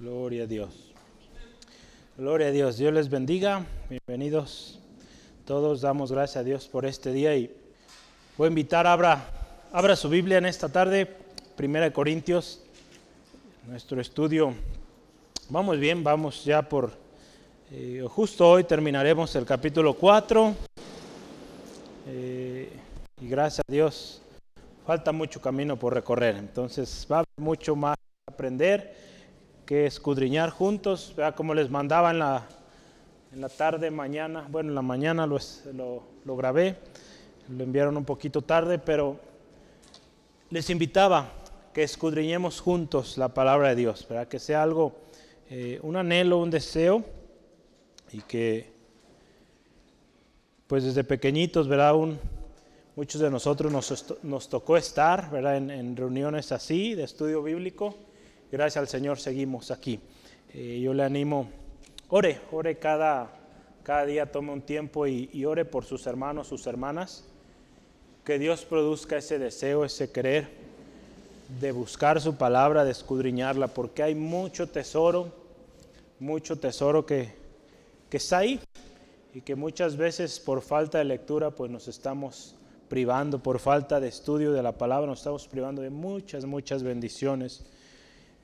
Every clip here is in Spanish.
Gloria a Dios. Gloria a Dios. Dios les bendiga. Bienvenidos. Todos damos gracias a Dios por este día y voy a invitar, abra, abra su Biblia en esta tarde, Primera de Corintios, nuestro estudio. Vamos bien, vamos ya por, eh, justo hoy terminaremos el capítulo 4. Eh, y gracias a Dios, falta mucho camino por recorrer, entonces va a haber mucho más aprender que escudriñar juntos, vea como les mandaba en la, en la tarde, mañana, bueno, en la mañana lo, lo, grabé, lo enviaron un poquito tarde, pero les invitaba que escudriñemos juntos la palabra de Dios, para que sea algo, eh, un anhelo, un deseo, y que pues desde pequeñitos, ¿verdad? Muchos de nosotros nos, nos tocó estar, ¿verdad? En reuniones así, de estudio bíblico, gracias al Señor seguimos aquí. Eh, yo le animo, ore, ore cada, cada día, tome un tiempo y, y, ore por sus hermanos, sus hermanas. Que Dios produzca ese deseo, ese querer de buscar su palabra, de escudriñarla, porque hay mucho tesoro, mucho tesoro que, que está ahí y que muchas veces por falta de lectura pues nos estamos privando, por falta de estudio de la palabra nos estamos privando de muchas, muchas bendiciones.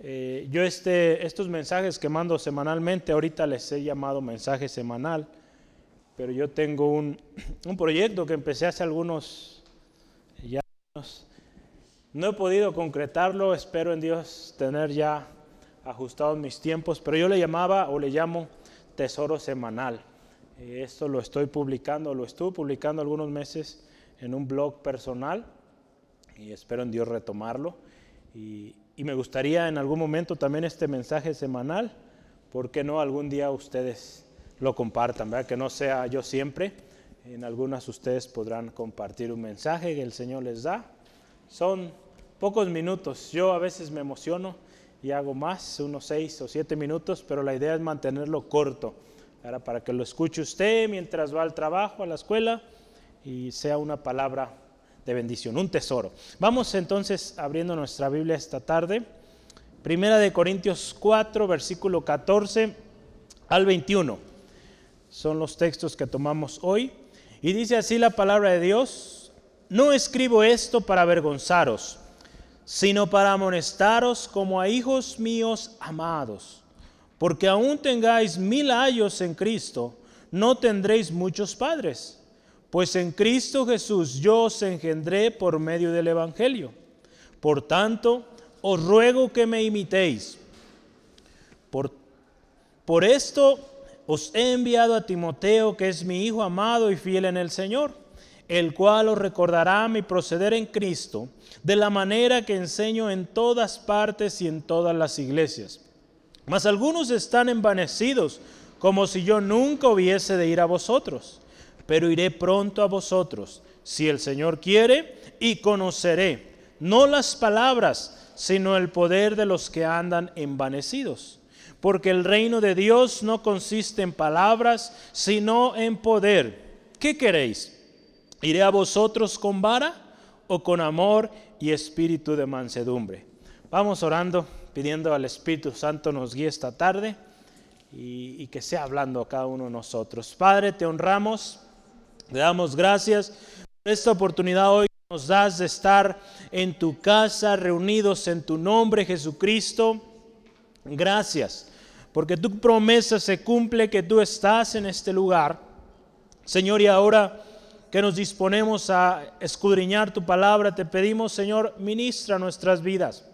Eh, yo este, estos mensajes que mando semanalmente, ahorita les he llamado mensaje semanal, pero yo tengo un, un proyecto que empecé hace algunos años. No he podido concretarlo, espero en Dios tener ya ajustados mis tiempos, pero yo le llamaba o le llamo tesoro semanal. Eh, esto lo estoy publicando, lo estuve publicando algunos meses en un blog personal y espero en Dios retomarlo. Y, y me gustaría en algún momento también este mensaje semanal, ¿por qué no algún día ustedes lo compartan? Que no sea yo siempre, en algunas ustedes podrán compartir un mensaje que el Señor les da. Son pocos minutos, yo a veces me emociono y hago más, unos seis o siete minutos, pero la idea es mantenerlo corto, para que lo escuche usted mientras va al trabajo, a la escuela, y sea una palabra de bendición, un tesoro. Vamos entonces abriendo nuestra Biblia esta tarde. Primera de Corintios 4, versículo 14 al 21. Son los textos que tomamos hoy. Y dice así la palabra de Dios, no escribo esto para avergonzaros, sino para amonestaros como a hijos míos amados. Porque aún tengáis mil años en Cristo, no tendréis muchos padres pues en Cristo Jesús yo os engendré por medio del Evangelio. Por tanto, os ruego que me imitéis. Por, por esto os he enviado a Timoteo, que es mi hijo amado y fiel en el Señor, el cual os recordará mi proceder en Cristo, de la manera que enseño en todas partes y en todas las iglesias. Mas algunos están envanecidos, como si yo nunca hubiese de ir a vosotros pero iré pronto a vosotros, si el Señor quiere, y conoceré no las palabras, sino el poder de los que andan envanecidos. Porque el reino de Dios no consiste en palabras, sino en poder. ¿Qué queréis? ¿Iré a vosotros con vara o con amor y espíritu de mansedumbre? Vamos orando, pidiendo al Espíritu Santo nos guíe esta tarde y, y que sea hablando a cada uno de nosotros. Padre, te honramos. Le damos gracias por esta oportunidad hoy que nos das de estar en tu casa, reunidos en tu nombre, Jesucristo. Gracias, porque tu promesa se cumple que tú estás en este lugar. Señor, y ahora que nos disponemos a escudriñar tu palabra, te pedimos, Señor, ministra nuestras vidas.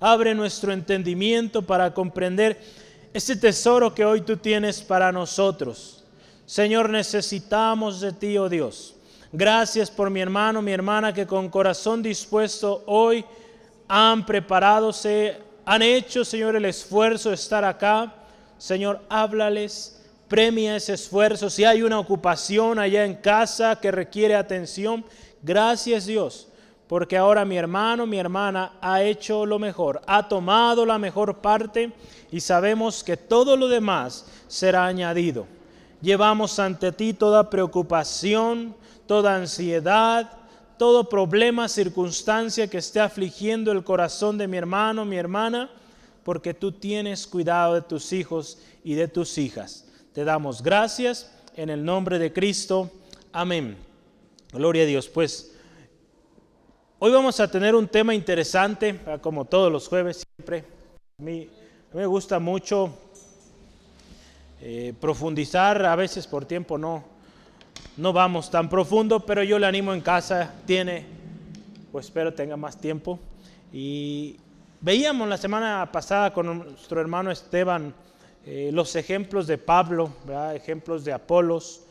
Abre nuestro entendimiento para comprender ese tesoro que hoy tú tienes para nosotros. Señor, necesitamos de ti, oh Dios. Gracias por mi hermano, mi hermana, que con corazón dispuesto hoy han preparado, se han hecho, Señor, el esfuerzo de estar acá. Señor, háblales, premia ese esfuerzo. Si hay una ocupación allá en casa que requiere atención, gracias Dios, porque ahora mi hermano, mi hermana ha hecho lo mejor, ha tomado la mejor parte y sabemos que todo lo demás será añadido llevamos ante ti toda preocupación, toda ansiedad, todo problema, circunstancia que esté afligiendo el corazón de mi hermano, mi hermana. porque tú tienes cuidado de tus hijos y de tus hijas. Te damos gracias en el nombre de Cristo. Amén. Gloria a Dios. Pues hoy vamos a tener un tema interesante, como todos los jueves siempre. A mí, me gusta mucho eh, profundizar, a veces por tiempo no, no vamos tan profundo, pero yo le animo en casa, tiene, pues espero tenga más tiempo. Y veíamos la semana pasada con nuestro hermano Esteban eh, los ejemplos de Pablo, ejemplos de Apolos.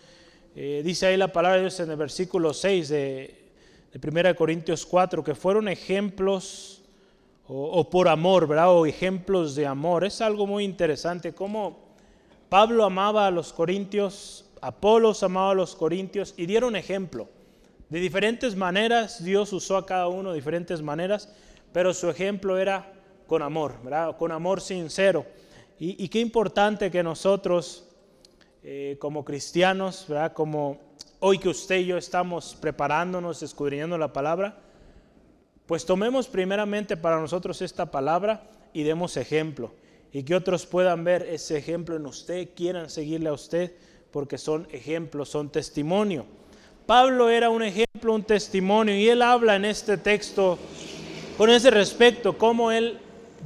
Eh, dice ahí la palabra de Dios en el versículo 6 de, de 1 Corintios 4, que fueron ejemplos o, por amor, ¿verdad? o ejemplos de amor. Es algo muy interesante cómo Pablo amaba a los corintios, Apolos amaba a los corintios y dieron ejemplo. De diferentes maneras, Dios usó a cada uno de diferentes maneras, pero su ejemplo era con amor, ¿verdad? con amor sincero. Y, qué importante que nosotros, eh, como cristianos, ¿verdad? como hoy que usted y yo estamos preparándonos, escudriñando la palabra, pues tomemos primeramente para nosotros esta palabra y demos ejemplo. Y que otros puedan ver ese ejemplo en usted, quieran seguirle a usted, porque son ejemplos, son testimonio. Pablo era un ejemplo, un testimonio, y él habla en este texto con ese respecto, cómo él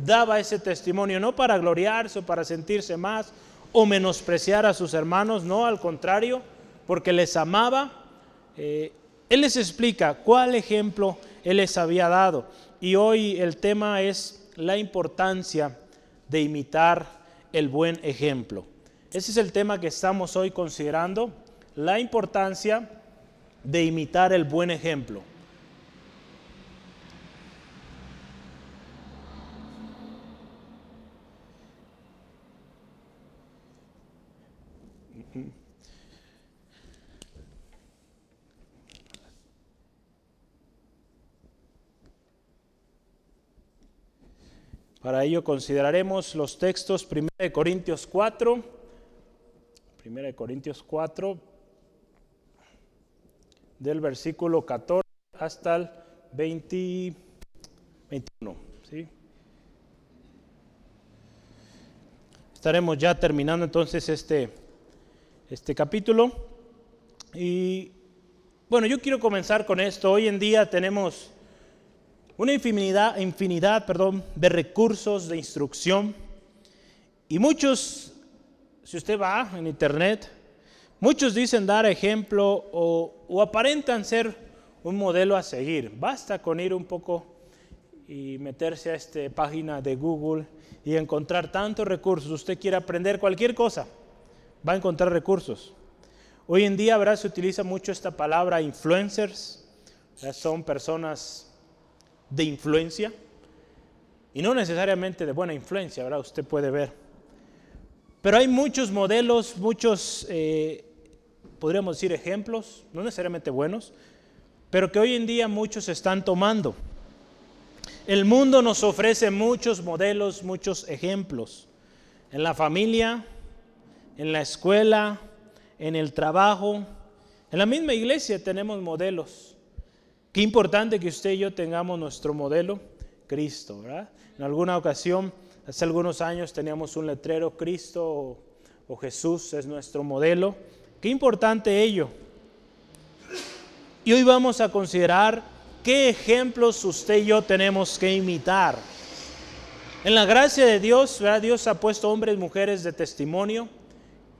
daba ese testimonio, no para gloriarse o para sentirse más o menospreciar a sus hermanos, no, al contrario, porque les amaba. Eh, él les explica cuál ejemplo él les había dado. Y hoy el tema es la importancia de imitar el buen ejemplo. Ese es el tema que estamos hoy considerando, la importancia de imitar el buen ejemplo. Para ello consideraremos los textos 1 de Corintios 4, 1 de Corintios 4, del versículo 14 hasta el 20, 21. ¿sí? Estaremos ya terminando entonces este, este capítulo. Y bueno, yo quiero comenzar con esto. Hoy en día tenemos una infinidad, infinidad perdón, de recursos de instrucción. Y muchos, si usted va en internet, muchos dicen dar ejemplo o, o aparentan ser un modelo a seguir. Basta con ir un poco y meterse a esta página de Google y encontrar tantos recursos. Usted quiere aprender cualquier cosa, va a encontrar recursos. Hoy en día, ¿verdad? Se utiliza mucho esta palabra influencers. Son personas de influencia y no necesariamente de buena influencia, ¿verdad? Usted puede ver. Pero hay muchos modelos, muchos, eh, podríamos decir, ejemplos, no necesariamente buenos, pero que hoy en día muchos están tomando. El mundo nos ofrece muchos modelos, muchos ejemplos. En la familia, en la escuela, en el trabajo, en la misma iglesia tenemos modelos. Qué importante que usted y yo tengamos nuestro modelo, Cristo, ¿verdad? En alguna ocasión, hace algunos años, teníamos un letrero, Cristo o, Jesús es nuestro modelo. Qué importante ello. Y hoy vamos a considerar qué ejemplos usted y yo tenemos que imitar. En la gracia de Dios, ¿verdad? Dios ha puesto hombres y mujeres de testimonio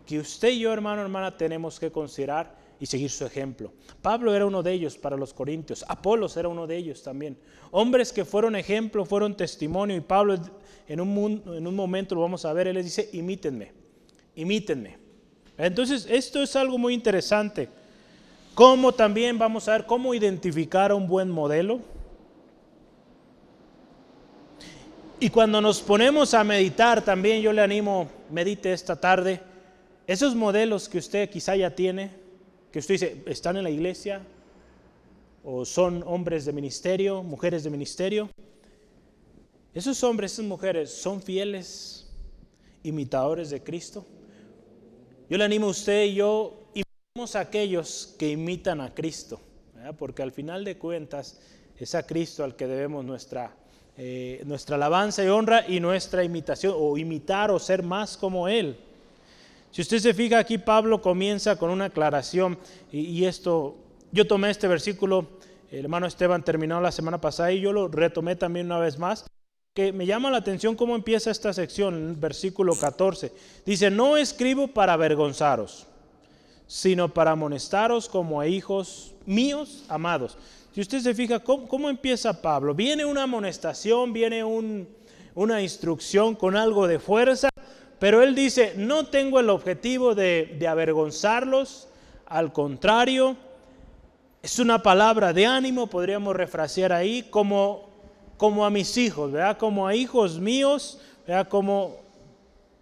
que usted y yo, hermano, hermana, tenemos que considerar y seguir su ejemplo. Pablo era uno de ellos para los corintios, Apolos era uno de ellos también. Hombres que fueron ejemplo, fueron testimonio y Pablo en un, en un momento lo vamos a ver, él les dice, imítenme, imítenme. Entonces, esto es algo muy interesante. Cómo también vamos a ver cómo identificar a un buen modelo. Y cuando nos ponemos a meditar, también yo le animo, medite esta tarde, esos modelos que usted quizá ya tiene, que usted dice, ¿están en la iglesia? ¿O son hombres de ministerio, mujeres de ministerio? Esos hombres, esas mujeres, ¿son fieles imitadores de Cristo? Yo le animo a usted y yo, imitemos a aquellos que imitan a Cristo, porque al final de cuentas es a Cristo al que debemos nuestra eh, nuestra alabanza y honra y nuestra imitación, o imitar o ser más como Él. Si usted se fija aquí, Pablo comienza con una aclaración, y, esto, yo tomé este versículo, el hermano Esteban terminó la semana pasada y yo lo retomé también una vez más, que me llama la atención cómo empieza esta sección, versículo 14. Dice, no escribo para avergonzaros, sino para amonestaros como a hijos míos amados. Si usted se fija, ¿cómo, empieza Pablo? Viene una amonestación, viene una instrucción con algo de fuerza, pero él dice, no tengo el objetivo de, avergonzarlos, al contrario, es una palabra de ánimo, podríamos refrasear ahí, como como a mis hijos, ¿verdad? Como a hijos míos, ¿verdad? Como,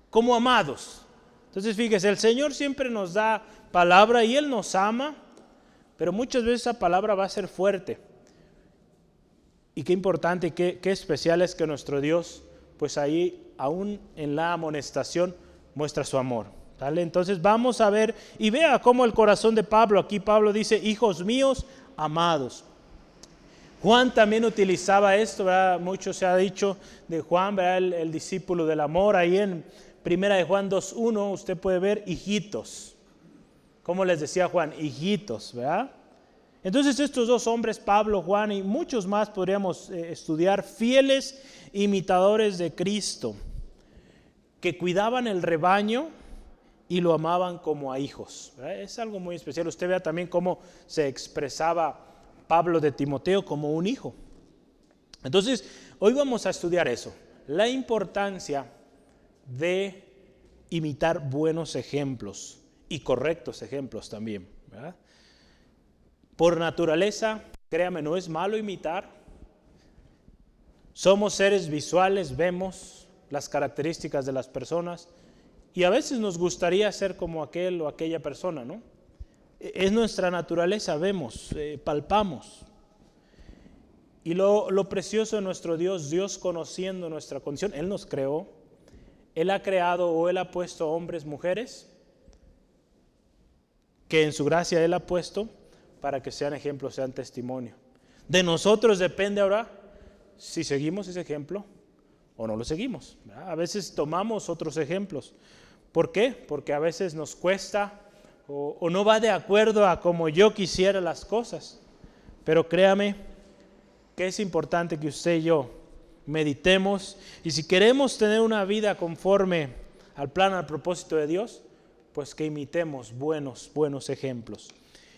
como amados. Entonces, fíjese, el Señor siempre nos da palabra y Él nos ama, pero muchas veces esa palabra va a ser fuerte. Y qué importante, qué, qué especial es que nuestro Dios, pues ahí, aún en la amonestación, muestra su amor. Entonces vamos a ver y vea cómo el corazón de Pablo, aquí Pablo dice, hijos míos, amados. Juan también utilizaba esto, mucho se ha dicho de Juan, El, discípulo del amor. Ahí en Primera de Juan 2.1 usted puede ver hijitos. Como les decía Juan, hijitos, ¿verdad? Entonces estos dos hombres, Pablo, Juan y muchos más podríamos eh, estudiar, fieles imitadores de Cristo, que cuidaban el rebaño y lo amaban como a hijos. Es algo muy especial. Usted vea también cómo se expresaba Pablo de Timoteo como un hijo. Entonces, hoy vamos a estudiar eso, la importancia de imitar buenos ejemplos y correctos ejemplos también. Por naturaleza, créame, no es malo imitar. Somos seres visuales, vemos las características de las personas y a veces nos gustaría ser como aquel o aquella persona, ¿no? es nuestra naturaleza, vemos, eh, palpamos. Y lo, precioso de nuestro Dios, Dios conociendo nuestra condición, Él nos creó, Él ha creado o Él ha puesto hombres, mujeres, que en su gracia Él ha puesto para que sean ejemplos, sean testimonio. De nosotros depende ahora si seguimos ese ejemplo o no lo seguimos. A veces tomamos otros ejemplos. ¿Por qué? Porque a veces nos cuesta o, no va de acuerdo a como yo quisiera las cosas. Pero créame que es importante que usted y yo meditemos y si queremos tener una vida conforme al plan, al propósito de Dios, pues que imitemos buenos, buenos ejemplos.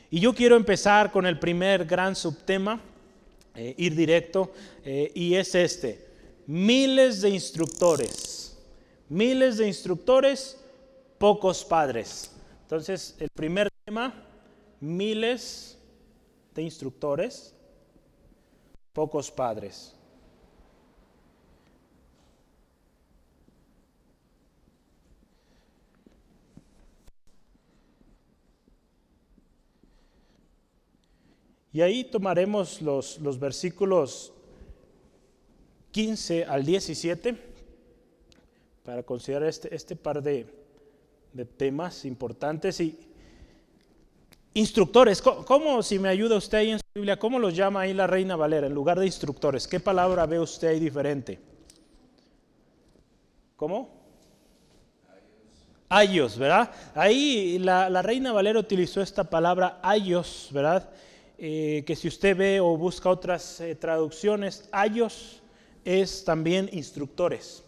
Y yo quiero empezar con el primer gran subtema, eh, ir directo, eh, y es este, miles de instructores, miles de instructores, pocos padres. Entonces, el primer tema, miles de instructores, pocos padres. Y ahí tomaremos los, los, versículos 15 al 17 para considerar este, este par de, de temas importantes y instructores. ¿Cómo, si me ayuda usted ahí en su Biblia, cómo los llama ahí la Reina Valera en lugar de instructores? ¿Qué palabra ve usted ahí diferente? ¿Cómo? Ayos, ¿verdad? Ahí la, Reina Valera utilizó esta palabra ayos, ¿verdad? Eh, que si usted ve o busca otras eh, traducciones, ayos es también instructores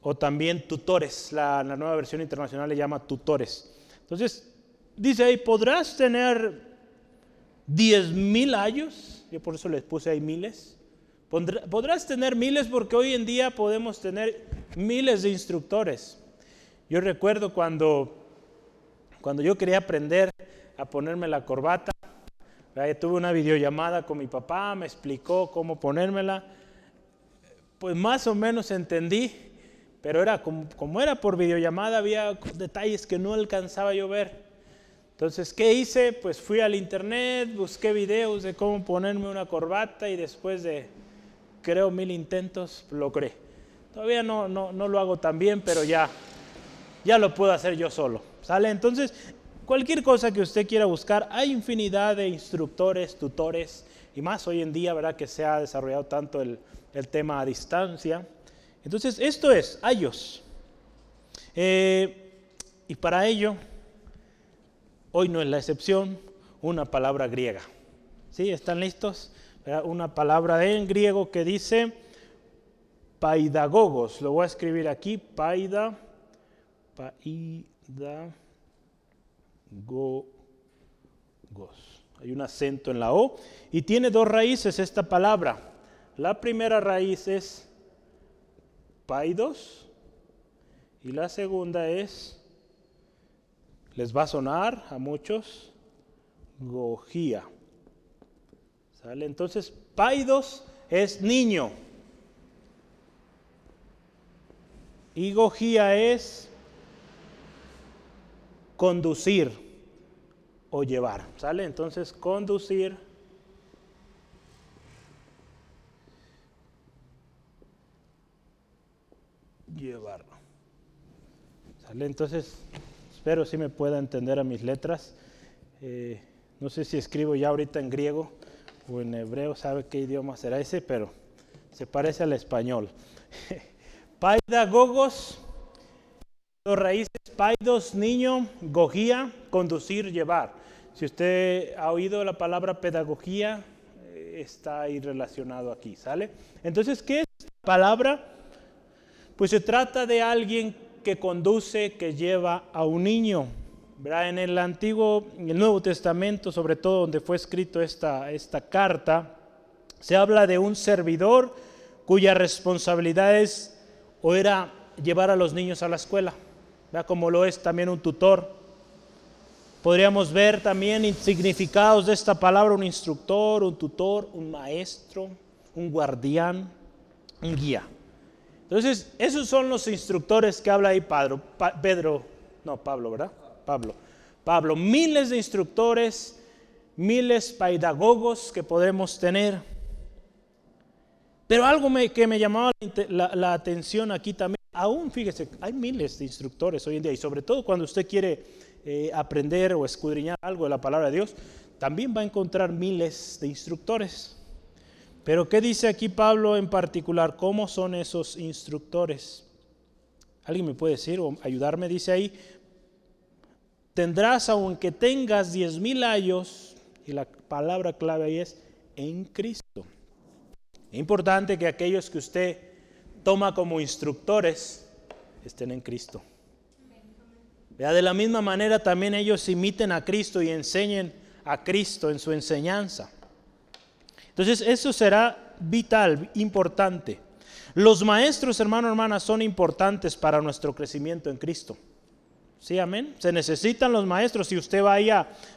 o también tutores. La, nueva versión internacional le llama tutores. Entonces, dice ahí, podrás tener diez mil años, yo por eso les puse ahí miles. Podrás tener miles porque hoy en día podemos tener miles de instructores. Yo recuerdo cuando, cuando yo quería aprender a ponerme la corbata, tuve una videollamada con mi papá, me explicó cómo ponérmela, pues más o menos entendí, pero era como, era por videollamada, había detalles que no alcanzaba yo ver. Entonces, ¿qué hice? Pues fui al internet, busqué videos de cómo ponerme una corbata y después de, creo, mil intentos, logré. Todavía no, no, no lo hago tan bien, pero ya, ya lo puedo hacer yo solo. ¿Sale? Entonces, cualquier cosa que usted quiera buscar, hay infinidad de instructores, tutores y más hoy en día, ¿verdad? Que se ha desarrollado tanto el, tema a distancia. Entonces, esto es ayos. Eh, y para ello, hoy no es la excepción, una palabra griega. ¿Sí? ¿Están listos? Una palabra en griego que dice paidagogos. Lo voy a escribir aquí, paida, paidagogos. Hay un acento en la O y tiene dos raíces esta palabra. La primera raíz es paidos y la segunda es, les va a sonar a muchos, gojía. ¿Sale? Entonces, paidos es niño. Y gojía es conducir o llevar. ¿Sale? Entonces, conducir. Llevar. ¿Sale? Entonces, espero si me pueda entender a mis letras. Eh, no sé si escribo ya ahorita en griego o en hebreo, sabe qué idioma será ese, pero se parece al español. Paidagogos, dos raíces, paidos, niño, gogía, conducir, llevar. Si usted ha oído la palabra pedagogía, eh, está ahí relacionado aquí, ¿sale? Entonces, ¿qué es esta palabra? Pues se trata de alguien que conduce, que lleva a un niño. En el Antiguo, en el Nuevo Testamento, sobre todo donde fue escrito esta, esta carta, se habla de un servidor cuya responsabilidad es o era llevar a los niños a la escuela, ¿verdad? como lo es también un tutor. Podríamos ver también significados de esta palabra, un instructor, un tutor, un maestro, un guardián, un guía. Entonces, esos son los instructores que habla ahí Pedro, Pedro no, Pablo, ¿verdad? Pablo. Pablo, miles de instructores, miles pedagogos que podemos tener. Pero algo que me llamaba la, atención aquí también, aún fíjese, hay miles de instructores hoy en día y sobre todo cuando usted quiere eh, aprender o escudriñar algo de la palabra de Dios, también va a encontrar miles de instructores. Pero ¿qué dice aquí Pablo en particular? ¿Cómo son esos instructores? ¿Alguien me puede decir o ayudarme? Dice ahí, tendrás aunque tengas diez mil años, y la palabra clave ahí es en Cristo. Es importante que aquellos que usted toma como instructores estén en Cristo. De la misma manera también ellos imiten a Cristo y enseñen a Cristo en su enseñanza. Entonces eso será vital, importante. Los maestros, hermano, hermana, son importantes para nuestro crecimiento en Cristo. Sí, amén. Se necesitan los maestros. Si usted va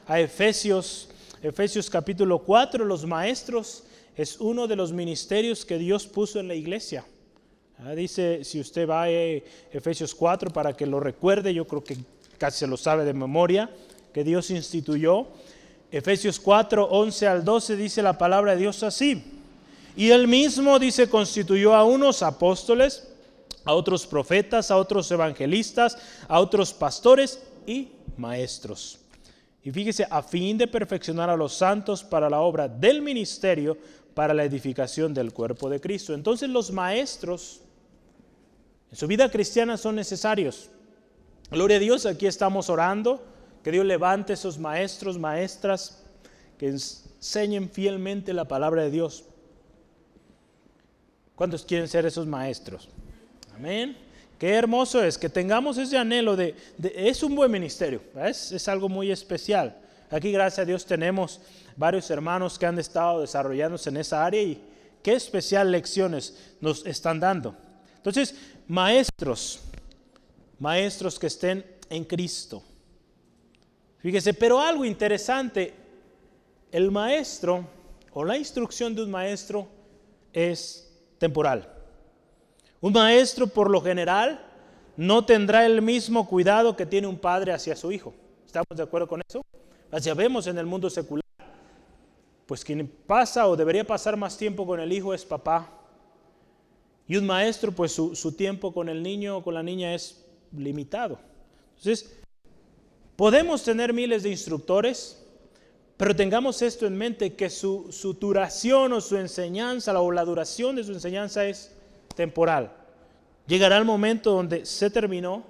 a Efesios, Efesios capítulo 4, los maestros es uno de los ministerios que Dios puso en la iglesia. Ah, dice, si usted va a Efesios 4 para que lo recuerde, yo creo que casi se lo sabe de memoria, que Dios instituyó. Efesios 4, 11 al 12 dice la palabra de Dios así. Y él mismo dice, constituyó a unos apóstoles, a otros profetas, a otros evangelistas, a otros pastores y maestros. Y fíjese, a fin de perfeccionar a los santos para la obra del ministerio, para la edificación del cuerpo de Cristo. Entonces los maestros en su vida cristiana son necesarios. Gloria a Dios, aquí estamos orando, que Dios levante esos maestros, maestras, que enseñen fielmente la palabra de Dios. ¿Cuántos quieren ser esos maestros? Amén. Qué hermoso es que tengamos ese anhelo de, es un buen ministerio, es, es algo muy especial. Aquí gracias a Dios tenemos varios hermanos que han estado desarrollándose en esa área y qué especial lecciones nos están dando. Entonces, maestros, maestros que estén en Cristo. Fíjese, pero algo interesante, el maestro o la instrucción de un maestro es temporal. Un maestro por lo general no tendrá el mismo cuidado que tiene un padre hacia su hijo. ¿Estamos de acuerdo con eso? Ya vemos en el mundo secular, pues quien pasa o debería pasar más tiempo con el hijo es papá. Y un maestro, pues su, su tiempo con el niño o con la niña es limitado. Entonces, podemos tener miles de instructores, Pero tengamos esto en mente, que su, duración o su enseñanza o la duración de su enseñanza es temporal. Llegará el momento donde se terminó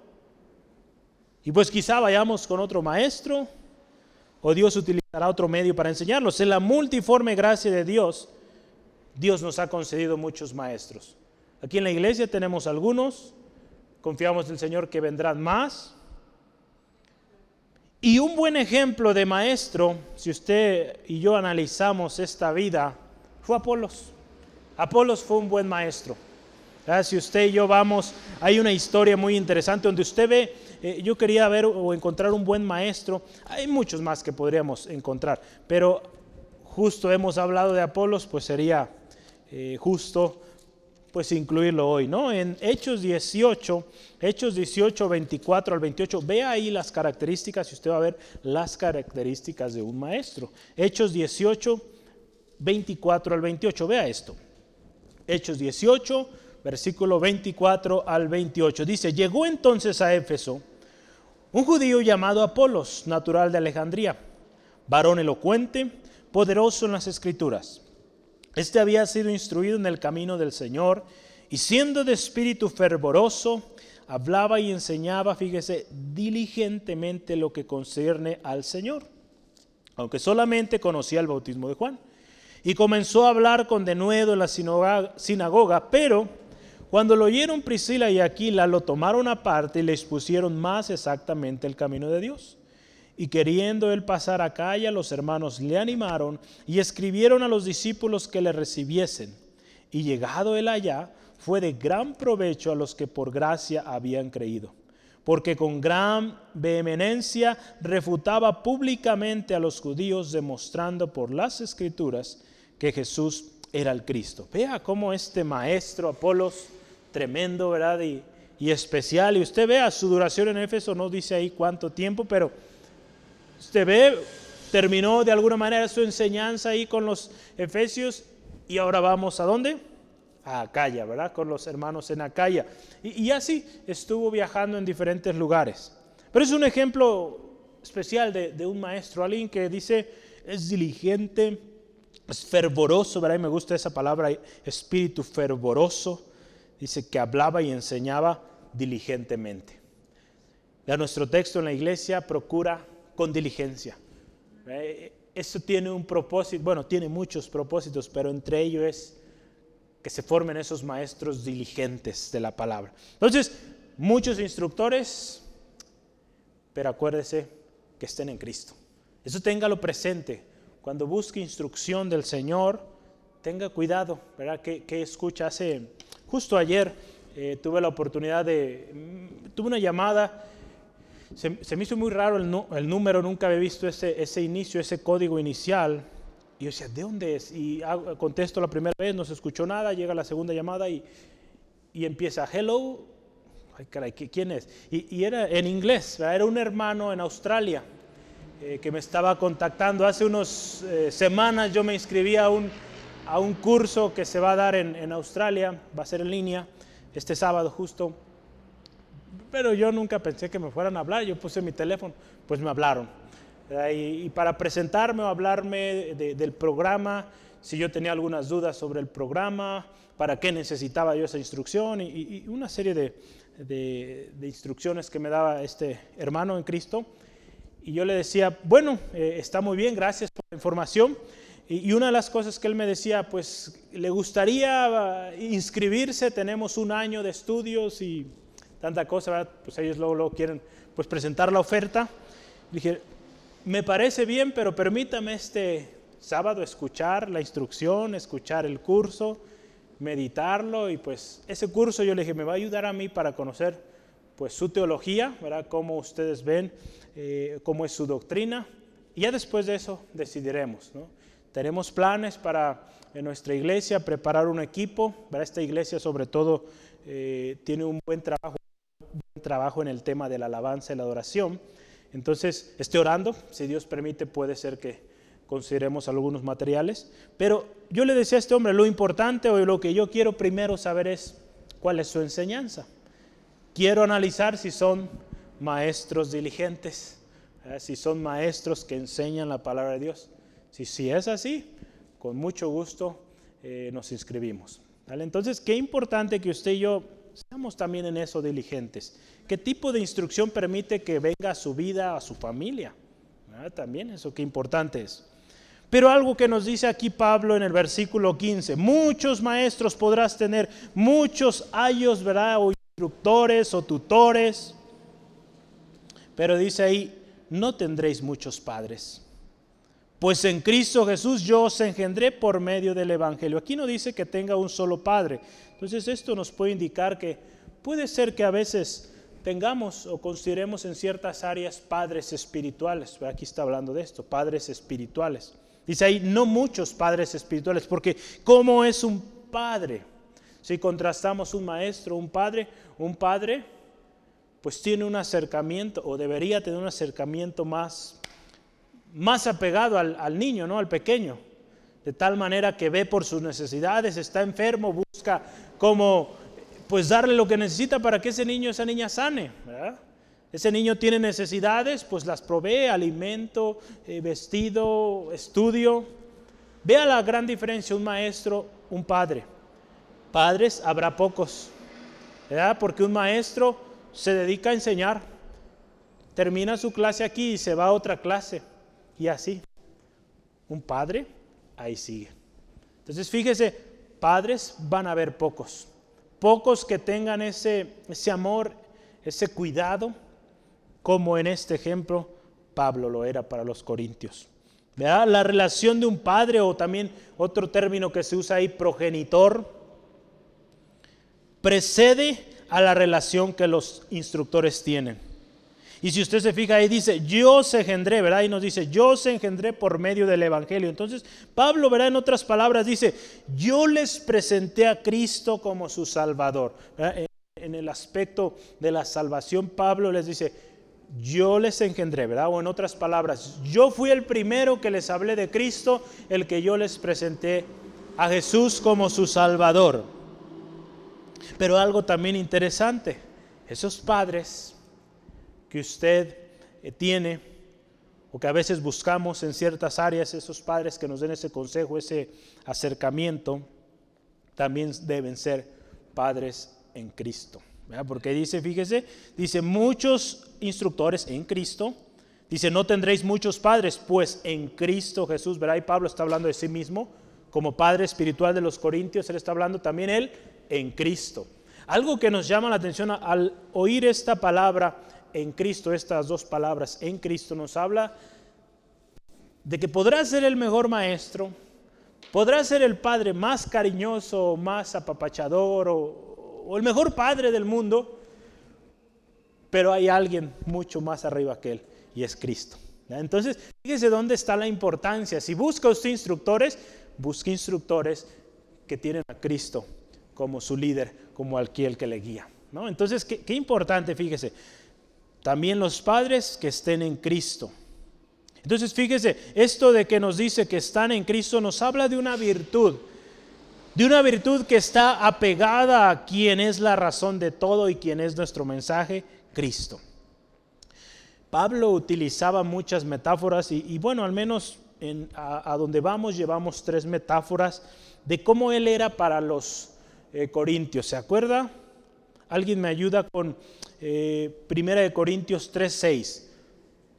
y pues quizá vayamos con otro maestro o Dios utilizará otro medio para enseñarlos. En la multiforme gracia de Dios, Dios nos ha concedido muchos maestros. Aquí en la iglesia tenemos algunos, confiamos en el Señor que vendrán más. Y un buen ejemplo de maestro, si usted y yo analizamos esta vida, fue Apolos. Apolos fue un buen maestro. Si usted y yo vamos, hay una historia muy interesante donde usted ve, eh, yo quería ver o encontrar un buen maestro, hay muchos más que podríamos encontrar, pero justo hemos hablado de Apolos, pues sería eh, justo pues incluirlo hoy, ¿no? En Hechos 18, Hechos 18, 24 al 28, vea ahí las características y usted va a ver las características de un maestro. Hechos 18, 24 al 28, vea esto. Hechos 18, versículo 24 al 28. Dice, llegó entonces a Éfeso un judío llamado Apolos, natural de Alejandría, varón elocuente, poderoso en las escrituras. Este había sido instruido en el camino del Señor y siendo de espíritu fervoroso, hablaba y enseñaba, fíjese, diligentemente lo que concierne al Señor, aunque solamente conocía el bautismo de Juan. Y comenzó a hablar con denuedo en la sinagoga, pero cuando lo oyeron Priscila y Aquila, lo tomaron aparte y le expusieron más exactamente el camino de Dios. Y queriendo él pasar a calle, los hermanos le animaron y escribieron a los discípulos que le recibiesen. Y llegado él allá, fue de gran provecho a los que por gracia habían creído, porque con gran vehemencia refutaba públicamente a los judíos, demostrando por las escrituras que Jesús era el Cristo. Vea cómo este maestro Apolos tremendo, ¿verdad? Y, especial. Y usted vea, su duración en Éfeso no dice ahí cuánto tiempo, pero usted ve, terminó de alguna manera su enseñanza ahí con los Efesios y ahora vamos a dónde? A Acaya, ¿verdad? Con los hermanos en Acaya. Y, así estuvo viajando en diferentes lugares. Pero es un ejemplo especial de, un maestro, alguien que dice es diligente, es fervoroso, ¿verdad? Y me gusta esa palabra, espíritu fervoroso dice que hablaba y enseñaba diligentemente. Ya nuestro texto en la iglesia procura con diligencia. Eh, eso tiene un propósito, bueno, tiene muchos propósitos, pero entre ellos es que se formen esos maestros diligentes de la palabra. Entonces, muchos instructores, pero acuérdese que estén en Cristo. Eso téngalo presente. Cuando busque instrucción del Señor, tenga cuidado, ¿verdad? Que, que escucha hace Justo ayer eh, tuve la oportunidad de, mm, tuve una llamada, se, me hizo muy raro el, número, nunca había visto ese, ese inicio, ese código inicial. Y yo decía, ¿de dónde es? Y contesto la primera vez, no se escuchó nada, llega la segunda llamada y, y empieza, hello, ay caray, ¿quién es? Y, era en inglés, era un hermano en Australia eh, que me estaba contactando. Hace unas eh, semanas yo me inscribí a un a un curso que se va a dar en, Australia, va a ser en línea, este sábado justo. Pero yo nunca pensé que me fueran a hablar, yo puse mi teléfono, pues me hablaron. Y, para presentarme o hablarme del programa, si yo tenía algunas dudas sobre el programa, para qué necesitaba yo esa instrucción y, una serie de, instrucciones que me daba este hermano en Cristo. Y yo le decía, bueno, eh, está muy bien, gracias por la información. Y una de las cosas que él me decía, pues le gustaría uh, inscribirse, tenemos un año de estudios y tanta cosa, pues ellos luego, quieren pues presentar la oferta. Dije, me parece bien, pero permítame este sábado escuchar la instrucción, escuchar el curso, meditarlo y pues ese curso yo le dije, me va a ayudar a mí para conocer pues su teología, ¿verdad? Cómo ustedes ven, eh, cómo es su doctrina. Y ya después de eso decidiremos, ¿no? Tenemos planes para en nuestra iglesia preparar un equipo. Esta iglesia sobre todo eh, tiene un buen trabajo, trabajo en el tema de la alabanza y la adoración. Entonces, estoy orando, si Dios permite puede ser que consideremos algunos materiales. Pero yo le decía a este hombre, lo importante o lo que yo quiero primero saber es cuál es su enseñanza. Quiero analizar si son maestros diligentes, si son maestros que enseñan la palabra de Dios. Si, si es así, con mucho gusto eh, nos inscribimos. Entonces, qué importante que usted y yo seamos también en eso diligentes. ¿Qué tipo de instrucción permite que venga a su vida, a su familia? También eso qué importante es. Pero algo que nos dice aquí Pablo en el versículo 15, muchos maestros podrás tener, muchos ayos, ¿verdad? O instructores o tutores. Pero dice ahí, no tendréis muchos padres. Pues en Cristo Jesús yo os engendré por medio del Evangelio. Aquí no dice que tenga un solo padre. Entonces esto nos puede indicar que puede ser que a veces tengamos o consideremos en ciertas áreas padres espirituales. Aquí está hablando de esto, padres espirituales. Dice ahí, no muchos padres espirituales, porque ¿cómo es un padre? Si contrastamos un maestro, un padre, un padre, pues tiene un acercamiento o debería tener un acercamiento más, más apegado al, al niño, ¿no? al pequeño, de tal manera que ve por sus necesidades, está enfermo, busca cómo pues darle lo que necesita para que ese niño, esa niña sane. Ese niño tiene necesidades, pues las provee, alimento, eh, vestido, estudio. Vea la gran diferencia, un maestro, un padre. Padres habrá pocos, ¿verdad? Porque un maestro se dedica a enseñar, termina su clase aquí y se va a otra clase, y así. Un padre, ahí sigue. Entonces fíjese, padres van a haber pocos pocos que tengan ese, ese amor, ese cuidado, como en este ejemplo Pablo lo era para los corintios. La relación de un padre o también otro término que se usa ahí, progenitor, precede a la relación que los instructores tienen. Y si usted se fija ahí dice, yo se engendré, ¿verdad? Y nos dice, yo se engendré por medio del Evangelio. Entonces, Pablo, ¿verdad? En otras palabras dice, yo les presenté a Cristo como su Salvador. En el aspecto de la salvación, Pablo les dice, yo les engendré, ¿verdad? O en otras palabras, yo fui el primero que les hablé de Cristo, el que yo les presenté a Jesús como su Salvador. Pero algo también interesante, esos padres que usted eh, tiene o que a veces buscamos en ciertas áreas, esos padres que nos den ese consejo, ese acercamiento, también deben ser padres en Cristo. Porque dice, fíjese, dice muchos instructores en Cristo, dice no tendréis muchos padres, pues en Cristo Jesús, ¿verdad? Y Pablo está hablando de sí mismo como padre espiritual de los corintios, él está hablando también él en Cristo. Algo que nos llama la atención al oír esta palabra en Cristo, estas dos palabras, en Cristo, nos habla de que podrá ser el mejor maestro, podrá ser el padre más cariñoso, más apapachador o, el mejor padre del mundo, pero hay alguien mucho más arriba que él y es Cristo. Entonces, fíjese dónde está la importancia. Si busca usted instructores, busque instructores que tienen a Cristo como su líder, como aquel que le guía. ¿no? Entonces, qué importante, fíjese. También los padres que estén en Cristo. Entonces fíjese, esto de que nos dice que están en Cristo nos habla de una virtud, de una virtud que está apegada a quien es la razón de todo y quien es nuestro mensaje, Cristo. Pablo utilizaba muchas metáforas y, bueno, al menos a, donde vamos llevamos tres metáforas de cómo él era para los eh, corintios. ¿Se acuerda? ¿Alguien me ayuda con eh, Primera de Corintios 3:6.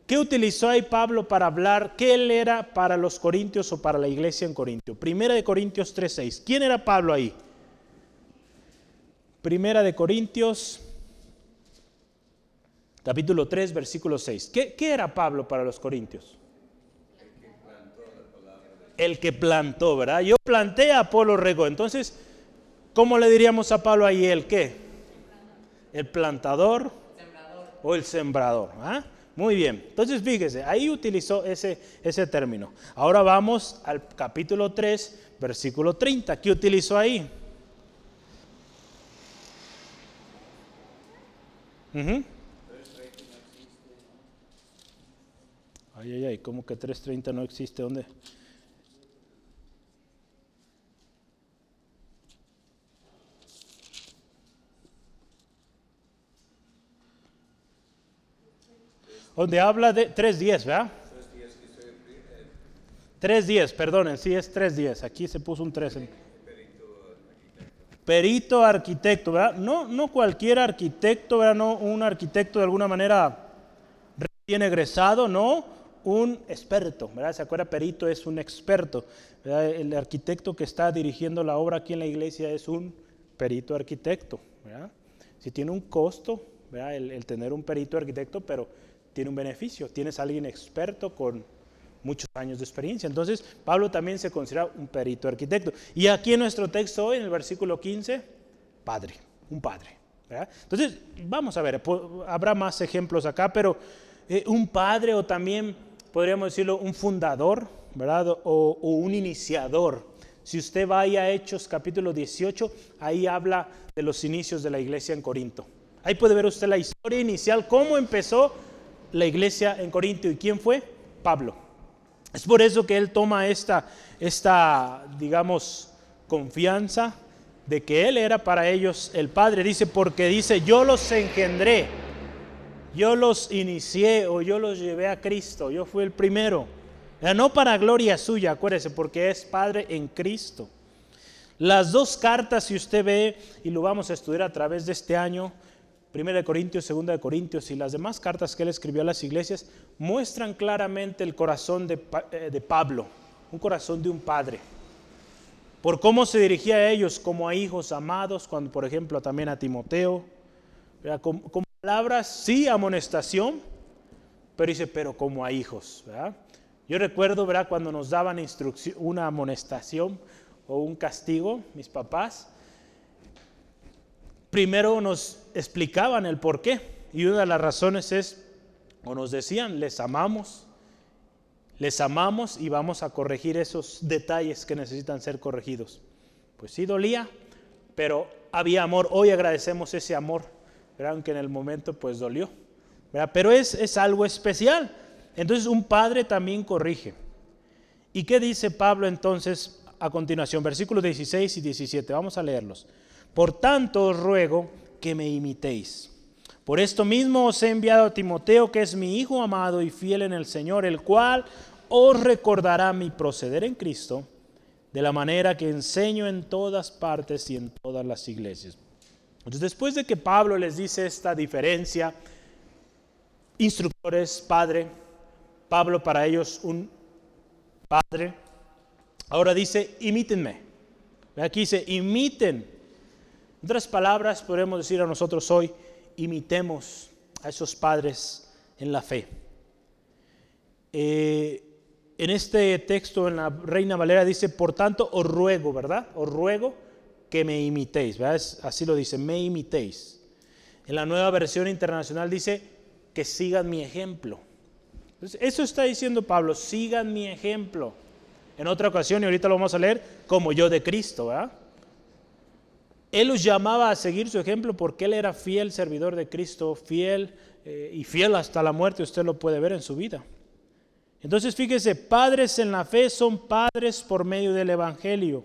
¿Qué utilizó ahí Pablo para hablar? ¿Qué él era para los corintios o para la iglesia en Corintio? Primera de Corintios 3:6. ¿Quién era Pablo ahí? Primera de Corintios capítulo 3, versículo 6. ¿Qué, ¿Qué, era Pablo para los corintios? El que plantó, ¿verdad? Yo planté a Apolo regó. Entonces, ¿cómo le diríamos a Pablo ahí el qué? El plantador o el sembrador. ¿ah? Muy bien, entonces fíjese, ahí utilizó ese, ese término. Ahora vamos al capítulo 3, versículo 30. ¿Qué utilizó ahí? Ay, ay, ay, ¿cómo que 3.30 no existe? ¿Dónde? Donde habla de 3.10, ¿verdad? 3.10, perdonen, sí es 3.10. Aquí se puso un 3. Perito arquitecto, ¿verdad? No, no cualquier arquitecto, ¿verdad? No un arquitecto de alguna manera recién egresado, no, un experto, ¿verdad? ¿Se acuerda? Perito es un experto. El arquitecto que está dirigiendo la obra aquí en la iglesia es un perito arquitecto, ¿verdad? Si tiene un costo, ¿verdad? El tener un perito arquitecto, pero tiene un beneficio. Tienes a alguien experto con muchos años de experiencia. Entonces, Pablo también se considera un perito arquitecto. Y aquí en nuestro texto hoy, en el versículo 15, padre, un padre. Entonces, vamos a ver, habrá más ejemplos acá, pero eh, un padre o también podríamos decirlo un fundador, ¿verdad? O, o un iniciador. Si usted va a Hechos capítulo 18, ahí habla de los inicios de la iglesia en Corinto. Ahí puede ver usted la historia inicial, cómo empezó la iglesia en Corinto y quién fue Pablo. Es por eso que él toma esta, esta, digamos, confianza de que él era para ellos el Padre. Dice, porque dice, yo los engendré, yo los inicié o yo los llevé a Cristo, yo fui el primero. No para gloria suya, acuérdese, porque es Padre en Cristo. Las dos cartas, si usted ve, y lo vamos a estudiar a través de este año, Primera de Corintios, Segunda de Corintios y las demás cartas que él escribió a las iglesias muestran claramente el corazón de, eh, de Pablo, un corazón de un padre. Por cómo se dirigía a ellos como a hijos amados, cuando por ejemplo también a Timoteo, con, palabras, sí, amonestación, pero dice, pero como a hijos. Yo recuerdo ¿verdad? cuando nos daban una amonestación o un castigo, mis papás, primero nos explicaban el por qué. Y una de las razones es, o nos decían, les amamos, les amamos y vamos a corregir esos detalles que necesitan ser corregidos. Pues sí dolía, pero había amor. Hoy agradecemos ese amor, aunque en el momento pues dolió. Pero es, es algo especial. Entonces un padre también corrige. ¿Y qué dice Pablo entonces a continuación? Versículos 16 y 17. Vamos a leerlos. Por tanto os ruego que me imitéis. Por esto mismo os he enviado a Timoteo, que es mi hijo amado y fiel en el Señor, el cual os recordará mi proceder en Cristo, de la manera que enseño en todas partes y en todas las iglesias. Entonces, después de que Pablo les dice esta diferencia, instructores, padre, Pablo para ellos un padre, ahora dice, imítenme. Aquí dice, imiten otras palabras, podemos decir a nosotros hoy, imitemos a esos padres en la fe. Eh, en este texto, en la Reina Valera dice, por tanto, os ruego, ¿verdad? Os ruego que me imitéis, ¿verdad? así lo dice, me imitéis. En la nueva versión internacional dice, que sigan mi ejemplo. eso está diciendo Pablo, sigan mi ejemplo. En otra ocasión, y ahorita lo vamos a leer, como yo de Cristo, ¿verdad? Él los llamaba a seguir su ejemplo porque él era fiel servidor de Cristo, fiel eh, y fiel hasta la muerte, usted lo puede ver en su vida. Entonces fíjese, padres en la fe son padres por medio del Evangelio.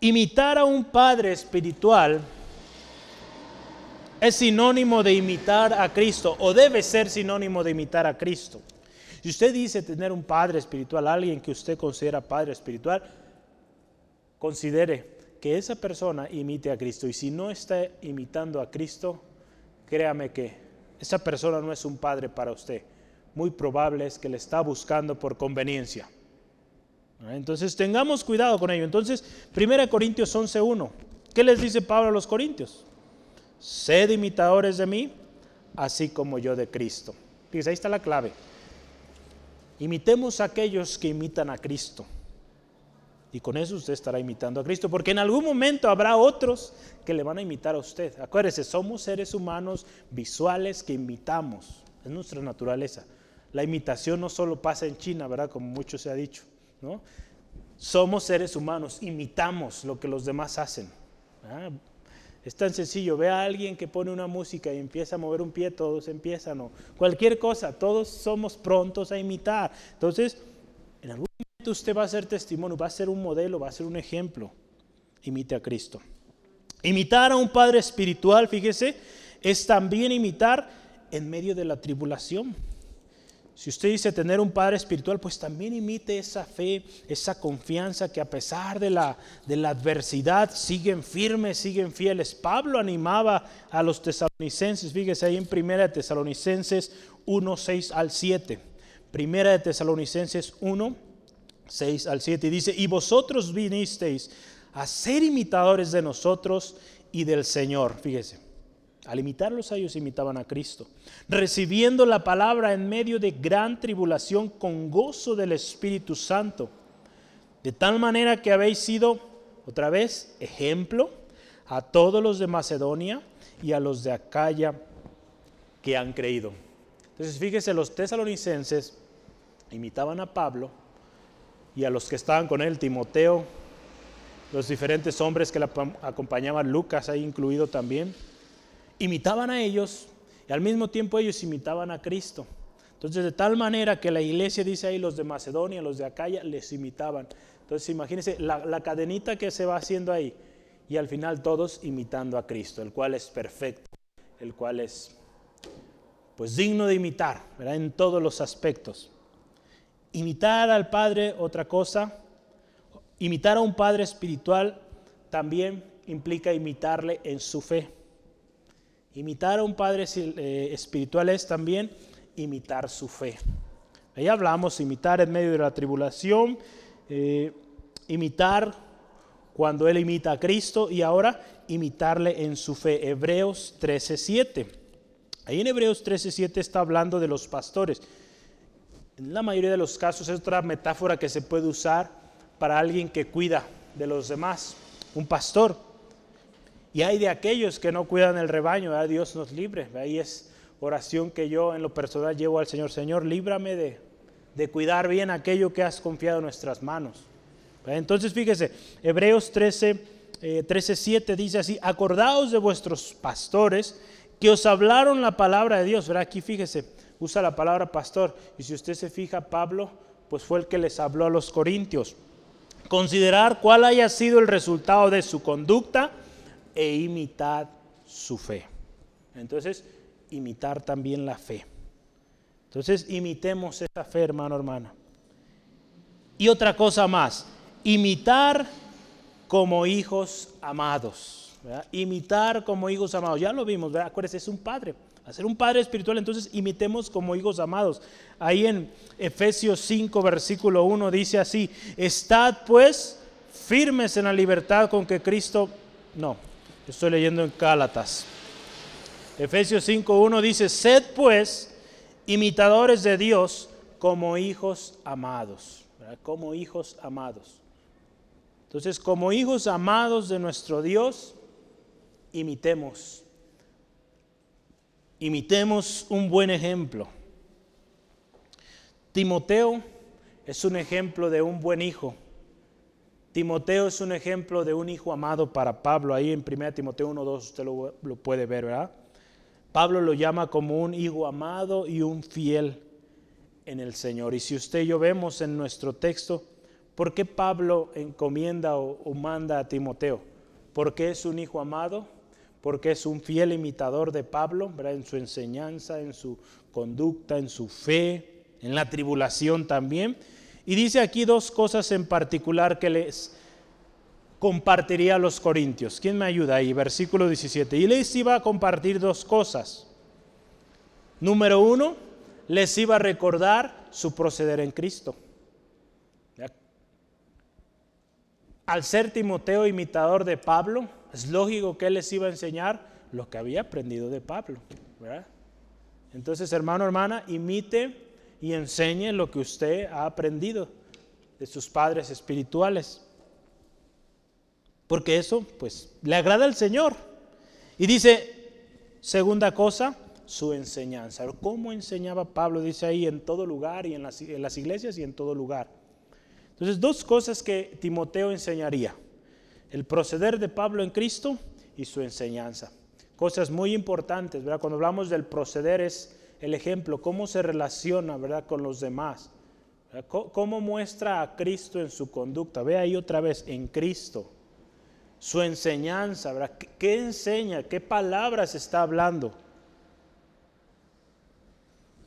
Imitar a un padre espiritual es sinónimo de imitar a Cristo o debe ser sinónimo de imitar a Cristo. Si usted dice tener un padre espiritual, alguien que usted considera padre espiritual, considere que esa persona imite a Cristo. Y si no está imitando a Cristo, créame que esa persona no es un padre para usted. Muy probable es que le está buscando por conveniencia. Entonces tengamos cuidado con ello. Entonces, 1 Corintios 11.1. ¿Qué les dice Pablo a los Corintios? Sed imitadores de mí, así como yo de Cristo. Fíjense, ahí está la clave. Imitemos a aquellos que imitan a Cristo. Y con eso usted estará imitando a Cristo, porque en algún momento habrá otros que le van a imitar a usted. Acuérdese, somos seres humanos visuales que imitamos, es nuestra naturaleza. La imitación no solo pasa en China, ¿verdad? Como mucho se ha dicho, ¿no? Somos seres humanos, imitamos lo que los demás hacen. Es tan sencillo, ve a alguien que pone una música y empieza a mover un pie, todos empiezan, o cualquier cosa, todos somos prontos a imitar. Entonces, en algún momento usted va a ser testimonio, va a ser un modelo, va a ser un ejemplo. Imite a Cristo. Imitar a un padre espiritual, fíjese, es también imitar en medio de la tribulación. Si usted dice tener un padre espiritual, pues también imite esa fe, esa confianza que a pesar de la, de la adversidad siguen firmes, siguen fieles. Pablo animaba a los tesalonicenses, fíjese ahí en Primera de Tesalonicenses 1, 6 al 7. Primera de Tesalonicenses 1, 6 al 7. Y dice, y vosotros vinisteis a ser imitadores de nosotros y del Señor. Fíjese al imitarlos a ellos imitaban a Cristo, recibiendo la palabra en medio de gran tribulación con gozo del Espíritu Santo, de tal manera que habéis sido, otra vez, ejemplo a todos los de Macedonia y a los de Acaya que han creído. Entonces fíjese, los tesalonicenses imitaban a Pablo y a los que estaban con él, Timoteo, los diferentes hombres que le acompañaban, Lucas ahí incluido también imitaban a ellos y al mismo tiempo ellos imitaban a Cristo. Entonces, de tal manera que la iglesia dice ahí, los de Macedonia, los de Acaya, les imitaban. Entonces, imagínense la, la cadenita que se va haciendo ahí y al final todos imitando a Cristo, el cual es perfecto, el cual es pues digno de imitar, ¿verdad? En todos los aspectos. Imitar al Padre, otra cosa, imitar a un Padre espiritual también implica imitarle en su fe. Imitar a un padre eh, espiritual es también imitar su fe. Ahí hablamos, imitar en medio de la tribulación, eh, imitar cuando él imita a Cristo y ahora imitarle en su fe. Hebreos 13:7. Ahí en Hebreos 13:7 está hablando de los pastores. En la mayoría de los casos es otra metáfora que se puede usar para alguien que cuida de los demás, un pastor. Y hay de aquellos que no cuidan el rebaño, Dios nos libre. Ahí es oración que yo en lo personal llevo al Señor. Señor, líbrame de, de cuidar bien aquello que has confiado en nuestras manos. Entonces fíjese, Hebreos 13, 13, 7 dice así, acordaos de vuestros pastores que os hablaron la palabra de Dios. ¿verdad? Aquí fíjese, usa la palabra pastor. Y si usted se fija, Pablo, pues fue el que les habló a los corintios. Considerar cuál haya sido el resultado de su conducta e imitad su fe. Entonces, imitar también la fe. Entonces, imitemos esa fe, hermano, hermana. Y otra cosa más, imitar como hijos amados. Imitar como hijos amados. Ya lo vimos, ¿verdad? Acuérdense, es un padre. Hacer un padre espiritual, entonces imitemos como hijos amados. Ahí en Efesios 5, versículo 1 dice así, estad pues firmes en la libertad con que Cristo, no, Estoy leyendo en Cálatas. Efesios 5.1 dice, sed pues imitadores de Dios como hijos amados. Como hijos amados. Entonces, como hijos amados de nuestro Dios, imitemos. Imitemos un buen ejemplo. Timoteo es un ejemplo de un buen hijo Timoteo es un ejemplo de un hijo amado para Pablo. Ahí en 1 Timoteo 1.2 usted lo, puede ver, ¿verdad? Pablo lo llama como un hijo amado y un fiel en el Señor. Y si usted y yo vemos en nuestro texto, ¿por qué Pablo encomienda o, manda a Timoteo? Porque es un hijo amado, porque es un fiel imitador de Pablo, en su enseñanza, en su conducta, en su fe, en la tribulación también. Y dice aquí dos cosas en particular que les compartiría a los corintios. ¿Quién me ayuda ahí? Versículo 17. Y les iba a compartir dos cosas. Número uno, les iba a recordar su proceder en Cristo. Al ser Timoteo imitador de Pablo, es lógico que él les iba a enseñar lo que había aprendido de Pablo. Entonces, hermano, hermana, imite y enseñe lo que usted ha aprendido de sus padres espirituales. Porque eso, pues, le agrada al Señor. Y dice, segunda cosa, su enseñanza. ¿Cómo enseñaba Pablo? Dice ahí, en todo lugar y en las, en las iglesias y en todo lugar. Entonces, dos cosas que Timoteo enseñaría. El proceder de Pablo en Cristo y su enseñanza. Cosas muy importantes, ¿verdad? Cuando hablamos del proceder es el ejemplo, cómo se relaciona ¿verdad? con los demás, cómo muestra a Cristo en su conducta. Ve ahí otra vez, en Cristo, su enseñanza, ¿verdad? ¿qué enseña? ¿Qué palabras está hablando?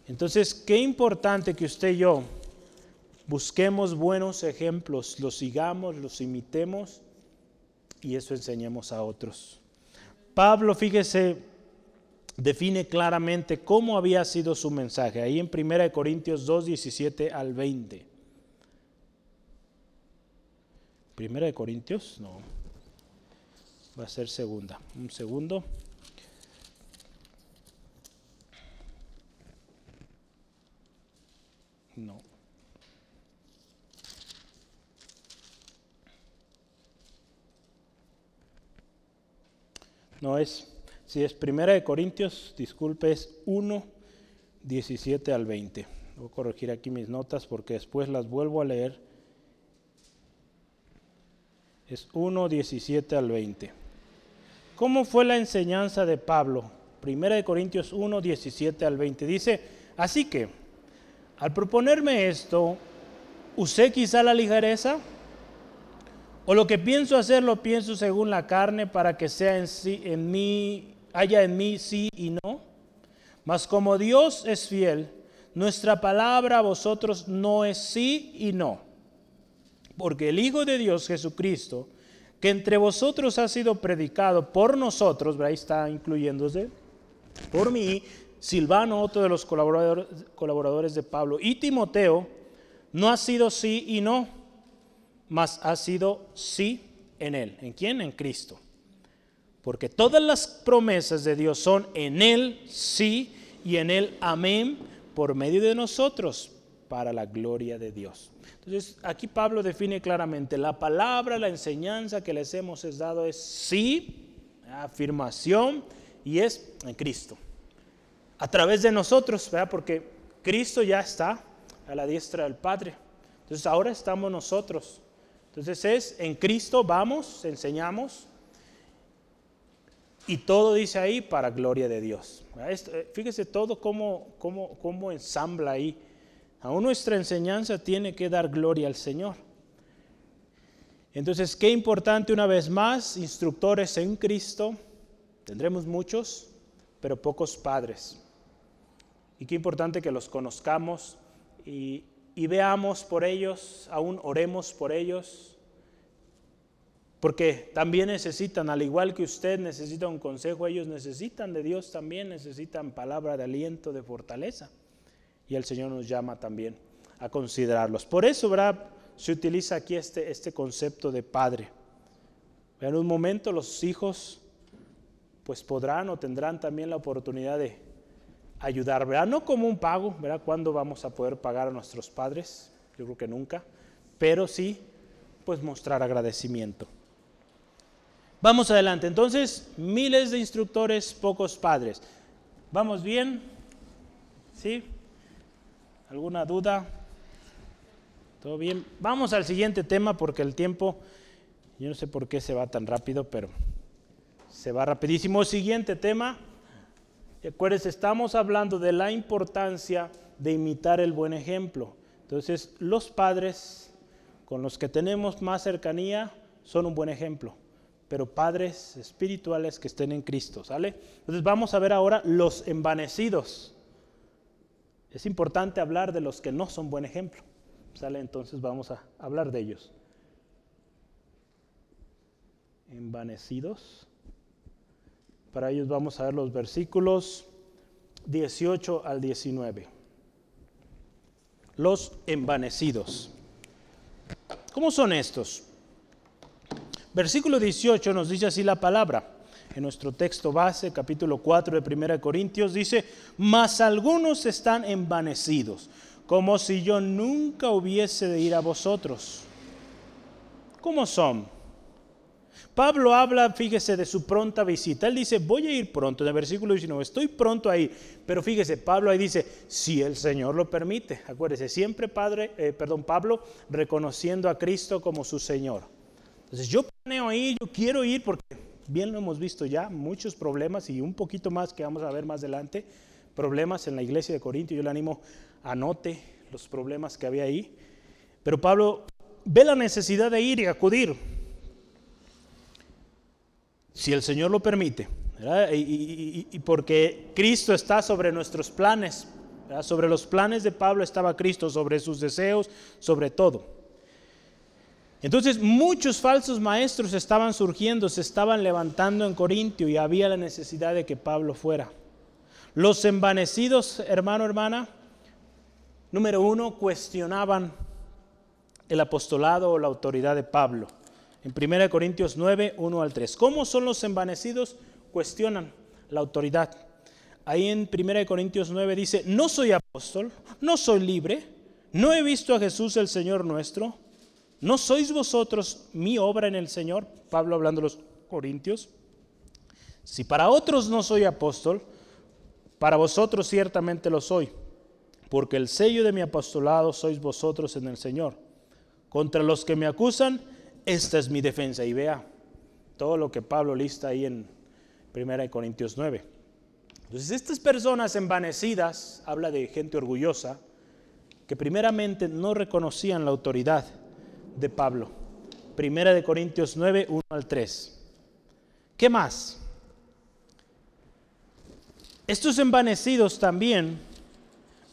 Entonces, qué importante que usted y yo busquemos buenos ejemplos, los sigamos, los imitemos y eso enseñemos a otros. Pablo, fíjese, define claramente cómo había sido su mensaje, ahí en 1 Corintios 2, 17 al 20. Primera de Corintios, no, va a ser segunda. Un segundo. No. No es, si es Primera de Corintios, disculpe, es 1, 17 al 20. Voy a corregir aquí mis notas porque después las vuelvo a leer. Es 1, 17 al 20. ¿Cómo fue la enseñanza de Pablo? Primera de Corintios 1, 17 al 20. Dice, así que, al proponerme esto, ¿usé quizá la ligereza? O lo que pienso hacer lo pienso según la carne para que sea en, sí, en mí, haya en mí sí y no. Mas como Dios es fiel, nuestra palabra a vosotros no es sí y no. Porque el Hijo de Dios Jesucristo, que entre vosotros ha sido predicado por nosotros, ahí está incluyéndose, por mí, Silvano, otro de los colaboradores, colaboradores de Pablo, y Timoteo, no ha sido sí y no mas ha sido sí en Él. ¿En quién? En Cristo. Porque todas las promesas de Dios son en Él sí y en Él amén por medio de nosotros para la gloria de Dios. Entonces aquí Pablo define claramente, la palabra, la enseñanza que les hemos dado es sí, afirmación, y es en Cristo. A través de nosotros, porque Cristo ya está a la diestra del Padre. Entonces ahora estamos nosotros entonces es, en Cristo vamos, enseñamos, y todo dice ahí para gloria de Dios. Eh, fíjese todo cómo, cómo, cómo ensambla ahí. Aún nuestra enseñanza tiene que dar gloria al Señor. Entonces, qué importante una vez más, instructores en Cristo, tendremos muchos, pero pocos padres. Y qué importante que los conozcamos y, y veamos por ellos, aún oremos por ellos, porque también necesitan, al igual que usted necesita un consejo, ellos necesitan de Dios también, necesitan palabra de aliento, de fortaleza. Y el Señor nos llama también a considerarlos. Por eso, ¿verdad? Se utiliza aquí este, este concepto de padre. En un momento los hijos pues podrán o tendrán también la oportunidad de ayudar, ¿verdad? No como un pago, ¿verdad? ¿Cuándo vamos a poder pagar a nuestros padres? Yo creo que nunca, pero sí, pues mostrar agradecimiento. Vamos adelante, entonces, miles de instructores, pocos padres. ¿Vamos bien? ¿Sí? ¿Alguna duda? ¿Todo bien? Vamos al siguiente tema porque el tiempo, yo no sé por qué se va tan rápido, pero se va rapidísimo. Siguiente tema. Acuérdense, estamos hablando de la importancia de imitar el buen ejemplo. Entonces, los padres con los que tenemos más cercanía son un buen ejemplo, pero padres espirituales que estén en Cristo, ¿sale? Entonces, vamos a ver ahora los envanecidos. Es importante hablar de los que no son buen ejemplo, ¿sale? Entonces, vamos a hablar de ellos. Envanecidos. Para ellos vamos a ver los versículos 18 al 19. Los envanecidos. ¿Cómo son estos? Versículo 18 nos dice así la palabra. En nuestro texto base, capítulo 4 de 1 Corintios, dice, mas algunos están envanecidos, como si yo nunca hubiese de ir a vosotros. ¿Cómo son? Pablo habla, fíjese, de su pronta visita. Él dice, voy a ir pronto, en el versículo 19, estoy pronto a ir. Pero fíjese, Pablo ahí dice, si el Señor lo permite. Acuérdese, siempre Padre, eh, perdón, Pablo reconociendo a Cristo como su Señor. Entonces yo planeo ir, yo quiero ir porque bien lo hemos visto ya, muchos problemas y un poquito más que vamos a ver más adelante, problemas en la iglesia de Corintio. Yo le animo, anote los problemas que había ahí. Pero Pablo ve la necesidad de ir y acudir si el Señor lo permite, y, porque Cristo está sobre nuestros planes Sobre los planes de Pablo estaba Cristo, sobre sus deseos, sobre todo. Entonces muchos falsos maestros estaban surgiendo, se estaban levantando en Corintio y había la necesidad de que Pablo fuera. Los envanecidos, hermano, hermana, número uno, cuestionaban el apostolado o la autoridad de Pablo. En 1 Corintios 9, 1 al 3. ¿Cómo son los envanecidos? Cuestionan la autoridad. Ahí en 1 Corintios 9 dice, no soy apóstol, no soy libre, no he visto a Jesús el Señor nuestro, ¿No sois vosotros mi obra en el Señor? Pablo hablando a los Corintios. Si para otros no soy apóstol, para vosotros ciertamente lo soy, porque el sello de mi apostolado sois vosotros en el Señor. Contra los que me acusan, esta es mi defensa. Y vea todo lo que Pablo lista ahí en 1 Corintios 9. Entonces, estas personas envanecidas, habla de gente orgullosa, que primeramente no reconocían la autoridad de Pablo. Primera de Corintios 9, 1 al 3. ¿Qué más? Estos envanecidos también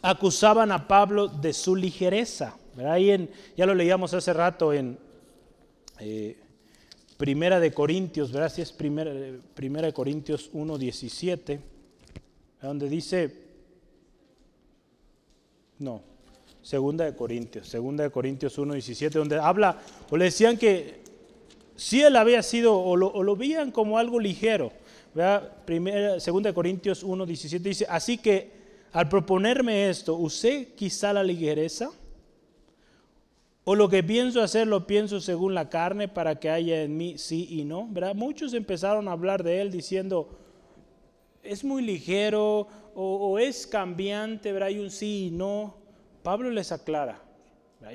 acusaban a Pablo de su ligereza. Ahí en, ya lo leíamos hace rato en eh, Primera de Corintios, ¿verdad? Es Primera, primera de Corintios 1, 17, donde dice, no, Segunda de Corintios, Segunda de Corintios 1, 17, donde habla, o le decían que si él había sido, o lo, veían como algo ligero. Primera, segunda de Corintios 1, 17 dice, así que al proponerme esto, ¿usé quizá la ligereza? ¿O lo que pienso hacer lo pienso según la carne para que haya en mí sí y no? ¿verdad? Muchos empezaron a hablar de él diciendo, es muy ligero o, es cambiante, ¿verdad? hay un sí y no. Pablo les aclara,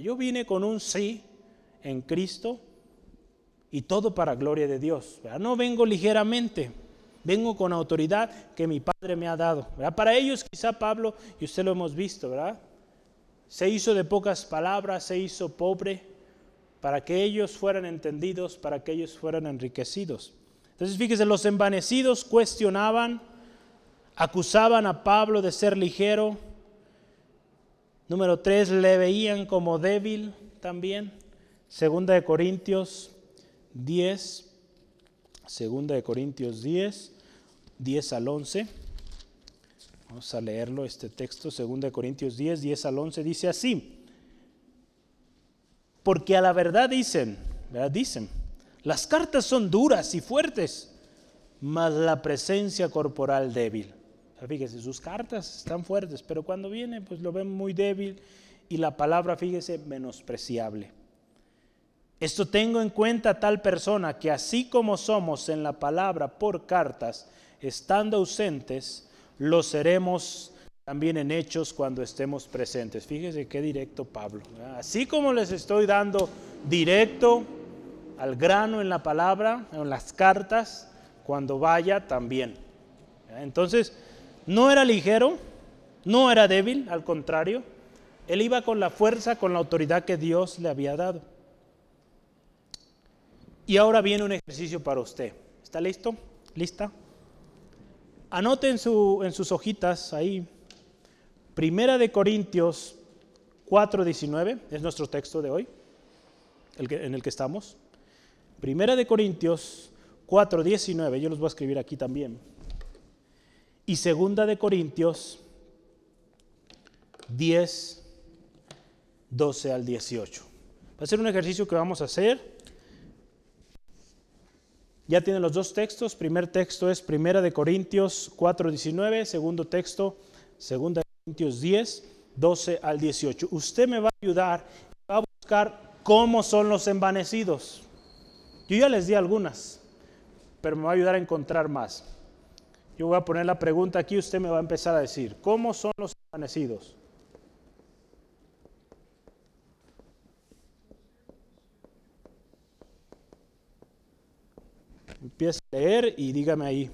yo vine con un sí en Cristo y todo para gloria de Dios. No vengo ligeramente, vengo con autoridad que mi Padre me ha dado. Para ellos quizá Pablo, y usted lo hemos visto, ¿verdad? Se hizo de pocas palabras, se hizo pobre para que ellos fueran entendidos, para que ellos fueran enriquecidos. Entonces fíjese, los envanecidos cuestionaban, acusaban a Pablo de ser ligero, Número tres, le veían como débil también. Segunda de Corintios 10, segunda de Corintios 10, 10 al 11. Vamos a leerlo, este texto, segunda de Corintios 10, 10 al 11, dice así. Porque a la verdad dicen. Dicen, las cartas son duras y fuertes, mas la presencia corporal débil. Fíjese, sus cartas están fuertes, pero cuando viene, pues lo ven muy débil y la palabra, fíjese, menospreciable. Esto tengo en cuenta tal persona que así como somos en la palabra por cartas, estando ausentes, lo seremos también en hechos cuando estemos presentes. Fíjese qué directo Pablo. Así como les estoy dando directo al grano en la palabra, en las cartas, cuando vaya también. Entonces, no era ligero, no era débil, al contrario, él iba con la fuerza, con la autoridad que Dios le había dado. Y ahora viene un ejercicio para usted. ¿Está listo? ¿Lista? Anote en, sus hojitas ahí, Primera de Corintios 4.19, es nuestro texto de hoy, en el que estamos. Primera de Corintios 4.19, yo los voy a escribir aquí también y segunda de Corintios 10, 12 al 18. Va a ser un ejercicio que vamos a hacer. Ya tienen los dos textos. Primer texto es Primera de Corintios 4, 19. Segundo texto, Segunda de Corintios 10, 12 al 18. Usted me va a ayudar, va a buscar cómo son los envanecidos. Yo ya les di algunas, pero me va a ayudar a encontrar más. Yo voy a poner la pregunta aquí, usted me va a empezar a decir, ¿cómo son los amanecidos? Empieza a leer y dígame ahí,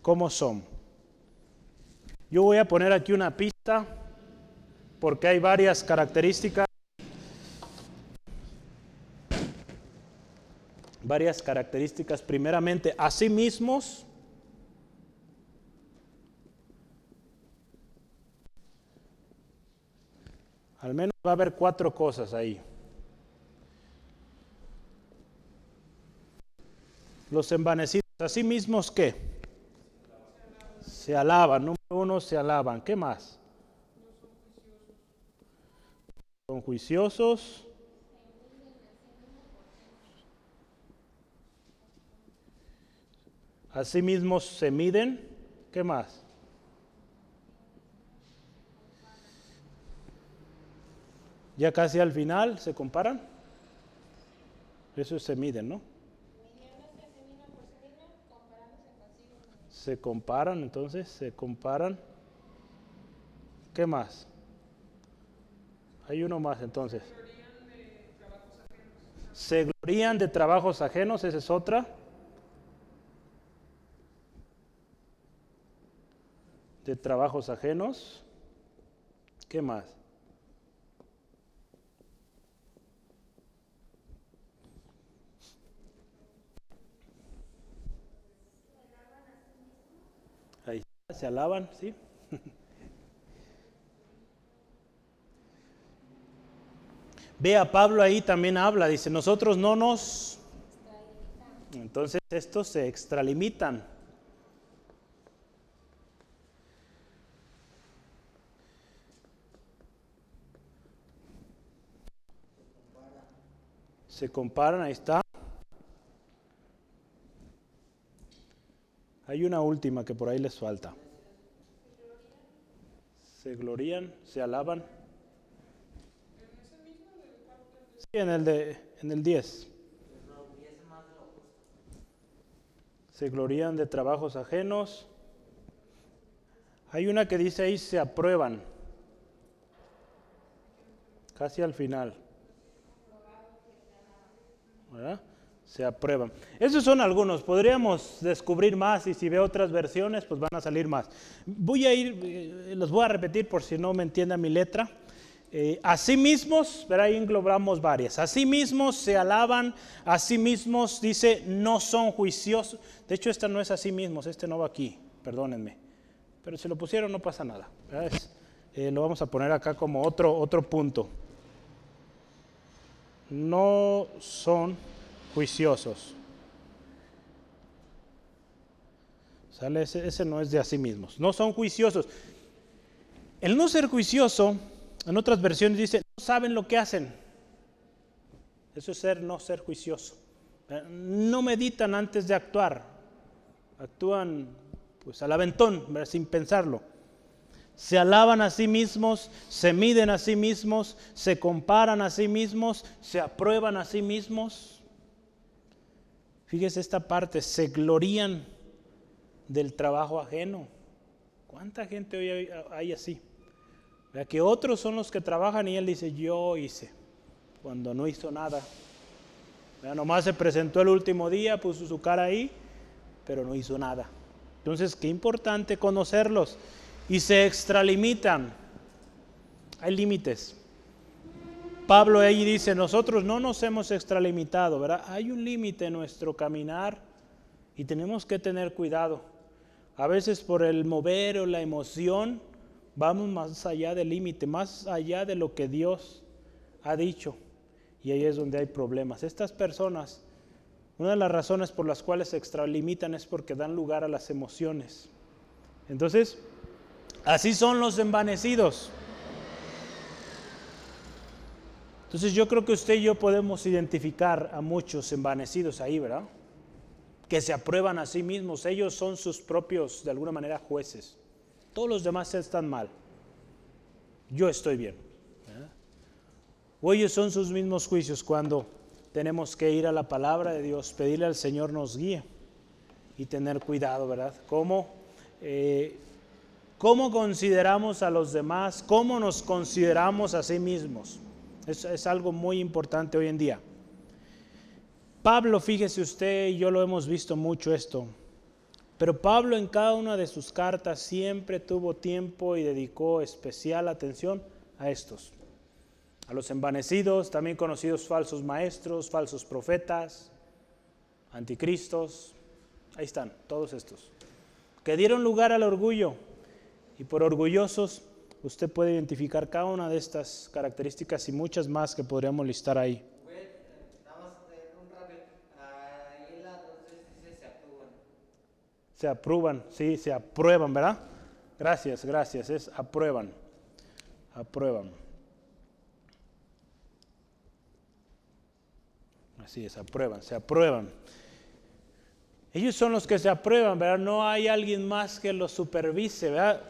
¿cómo son? Yo voy a poner aquí una pista porque hay varias características. Varias características, primeramente, a sí mismos Al menos va a haber cuatro cosas ahí. Los envanecidos, así mismos qué? Se alaban, número uno, se alaban. ¿Qué más? Son juiciosos. Así mismos se miden. ¿Qué más? Ya casi al final se comparan. Eso se miden, ¿no? Se comparan, entonces, se comparan. ¿Qué más? Hay uno más entonces. Se glorían de trabajos ajenos, esa es otra. De trabajos ajenos. ¿Qué más? Ahí se alaban, ¿sí? Ve a Pablo ahí también habla, dice, nosotros no nos... Entonces estos se extralimitan. Se comparan, ahí está. Hay una última que por ahí les falta. Se glorían, se alaban. Sí, en el, de, en el 10. Se glorían de trabajos ajenos. Hay una que dice ahí se aprueban. Casi al final. ¿Verdad? Se aprueban. Esos son algunos. Podríamos descubrir más y si ve otras versiones, pues van a salir más. Voy a ir, eh, los voy a repetir por si no me entienda mi letra. Eh, mismos, verá, ahí englobamos varias. mismos se alaban, mismos dice, no son juiciosos. De hecho, esta no es mismos, este no va aquí, perdónenme. Pero si lo pusieron no pasa nada. Eh, lo vamos a poner acá como otro, otro punto. No son juiciosos. ¿Sale? Ese, no es de sí mismos. No son juiciosos. El no ser juicioso en otras versiones dice, no saben lo que hacen. Eso es ser, no ser juicioso. Eh, no meditan antes de actuar. Actúan pues al aventón, sin pensarlo. Se alaban a sí mismos, se miden a sí mismos, se comparan a sí mismos, se aprueban a sí mismos. Fíjese esta parte, se glorían del trabajo ajeno. ¿Cuánta gente hoy hay así? que otros son los que trabajan y él dice, yo hice, cuando no hizo nada. Nomás se presentó el último día, puso su cara ahí, pero no hizo nada. Entonces, qué importante conocerlos. Y se extralimitan. Hay límites. Pablo ahí dice, nosotros no nos hemos extralimitado, ¿verdad? Hay un límite en nuestro caminar y tenemos que tener cuidado. A veces por el mover o la emoción, Vamos más allá del límite, más allá de lo que Dios ha dicho. Y ahí es donde hay problemas. Estas personas, una de las razones por las cuales se extralimitan es porque dan lugar a las emociones. Entonces, así son los envanecidos. Entonces yo creo que usted y yo podemos identificar a muchos envanecidos ahí, ¿verdad? Que se aprueban a sí mismos. Ellos son sus propios, de alguna manera, jueces. Todos los demás están mal. Yo estoy bien. O ellos son sus mismos juicios cuando tenemos que ir a la palabra de Dios, pedirle al Señor nos guíe y tener cuidado, ¿verdad? ¿Cómo, eh, cómo consideramos a los demás? ¿Cómo nos consideramos a sí mismos? Es algo muy importante hoy en día. Pablo, fíjese usted, y yo lo hemos visto mucho esto. Pero Pablo en cada una de sus cartas siempre tuvo tiempo y dedicó especial atención a estos, a los envanecidos, también conocidos falsos maestros, falsos profetas, anticristos, ahí están, todos estos, que dieron lugar al orgullo y por orgullosos usted puede identificar cada una de estas características y muchas más que podríamos listar ahí. Se aprueban, sí, se aprueban, ¿verdad? Gracias, gracias, es aprueban, aprueban. Así es, aprueban, se aprueban. Ellos son los que se aprueban, ¿verdad? No hay alguien más que los supervise, ¿verdad?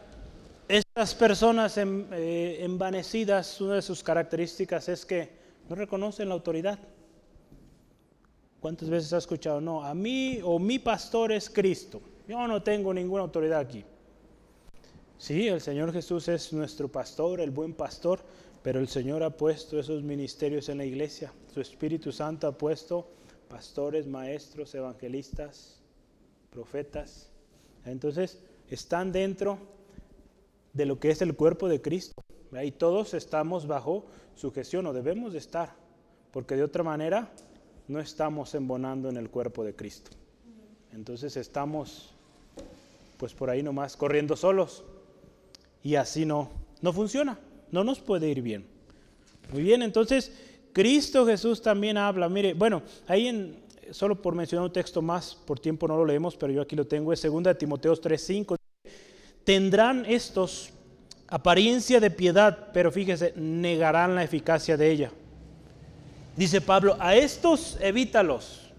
Estas personas eh, envanecidas, una de sus características es que no reconocen la autoridad. ¿Cuántas veces has escuchado? No, a mí o mi pastor es Cristo. Yo no tengo ninguna autoridad aquí. Sí, el Señor Jesús es nuestro pastor, el buen pastor, pero el Señor ha puesto esos ministerios en la iglesia. Su Espíritu Santo ha puesto pastores, maestros, evangelistas, profetas. Entonces, están dentro de lo que es el cuerpo de Cristo. Y todos estamos bajo su gestión, o debemos de estar, porque de otra manera no estamos embonando en el cuerpo de Cristo. Entonces estamos pues por ahí nomás corriendo solos. Y así no, no funciona, no nos puede ir bien. Muy bien, entonces Cristo Jesús también habla. Mire, bueno, ahí en, solo por mencionar un texto más, por tiempo no lo leemos, pero yo aquí lo tengo, es 2 Timoteo 3:5. Tendrán estos apariencia de piedad, pero fíjese, negarán la eficacia de ella. Dice Pablo, a estos evítalos,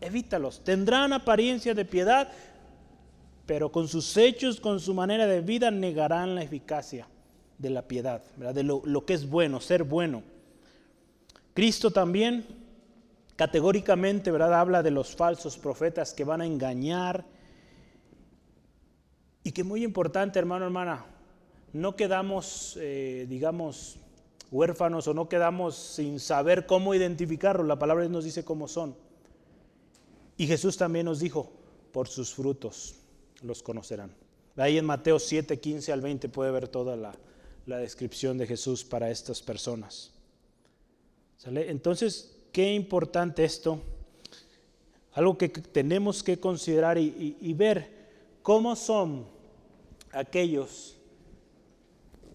evítalos. Tendrán apariencia de piedad, pero con sus hechos, con su manera de vida, negarán la eficacia de la piedad, de lo, lo que es bueno, ser bueno. Cristo también categóricamente ¿verdad? habla de los falsos profetas que van a engañar. Y que muy importante, hermano, hermana, no quedamos, eh, digamos, huérfanos o no quedamos sin saber cómo identificarlos. La palabra nos dice cómo son. Y Jesús también nos dijo, por sus frutos los conocerán. Ahí en Mateo 7, 15 al 20 puede ver toda la, descripción de Jesús para estas personas. Entonces, qué importante esto. Algo que tenemos que considerar y, ver cómo son aquellos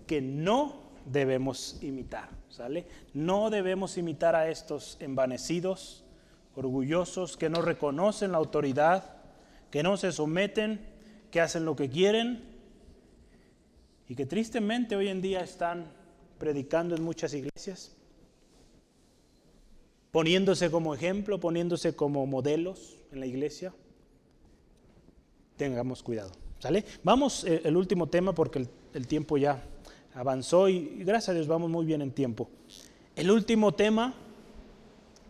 que no debemos imitar. ¿sale? No debemos imitar a estos envanecidos, orgullosos, que no reconocen la autoridad, que no se someten que hacen lo que quieren y que tristemente hoy en día están predicando en muchas iglesias, poniéndose como ejemplo, poniéndose como modelos en la iglesia. Tengamos cuidado. Vamos eh, el último tema porque el, tiempo ya avanzó y, y gracias a Dios vamos muy bien en tiempo. El último tema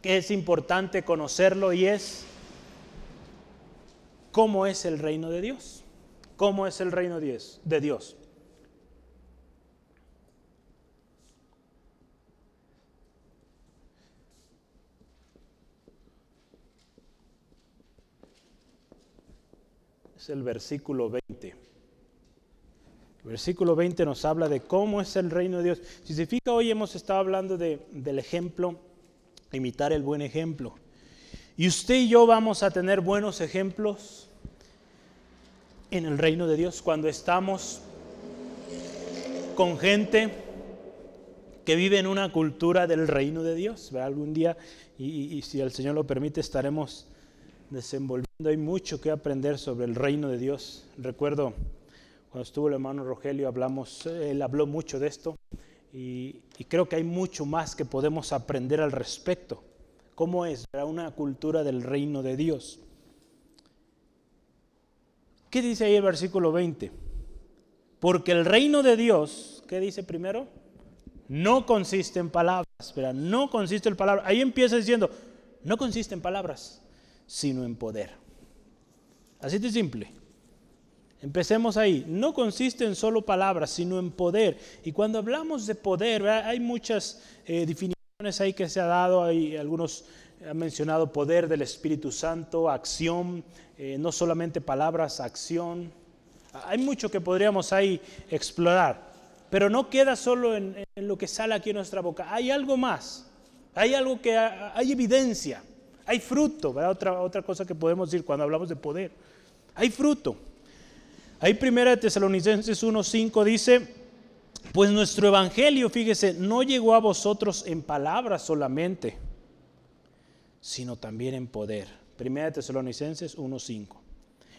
que es importante conocerlo y es cómo es el reino de Dios. ¿Cómo es el reino de Dios? Es el versículo 20. El versículo 20 nos habla de cómo es el reino de Dios. Si se fija, hoy hemos estado hablando del ejemplo, imitar el buen ejemplo. Y usted y yo vamos a tener buenos ejemplos en el reino de Dios, cuando estamos con gente que vive en una cultura del reino de Dios. Algún día, y, si el Señor lo permite, estaremos desenvolviendo. Hay mucho que aprender sobre el reino de Dios. Recuerdo cuando estuvo el hermano Rogelio, hablamos, él habló mucho de esto y, creo que hay mucho más que podemos aprender al respecto. ¿Cómo es una cultura del reino de Dios? ¿Qué dice ahí el versículo 20? Porque el reino de Dios, ¿qué dice primero? No consiste en palabras, espera, no consiste en palabras. Ahí empieza diciendo, no consiste en palabras, sino en poder. Así de simple. Empecemos ahí. No consiste en solo palabras, sino en poder. Y cuando hablamos de poder, hay muchas eh, definiciones ahí que se ha dado, hay algunos han mencionado poder del Espíritu Santo, acción, eh, no solamente palabras, acción. Hay mucho que podríamos ahí explorar, pero no queda solo en, lo que sale aquí en nuestra boca. Hay algo más, hay algo que hay evidencia, hay fruto, Otra, otra cosa que podemos decir cuando hablamos de poder. Hay fruto. Ahí primera de Tesalonicenses 1.5 dice, Pues nuestro evangelio, fíjese, no llegó a vosotros en palabras solamente, sino también en poder. Primera de Tesalonicenses 1:5.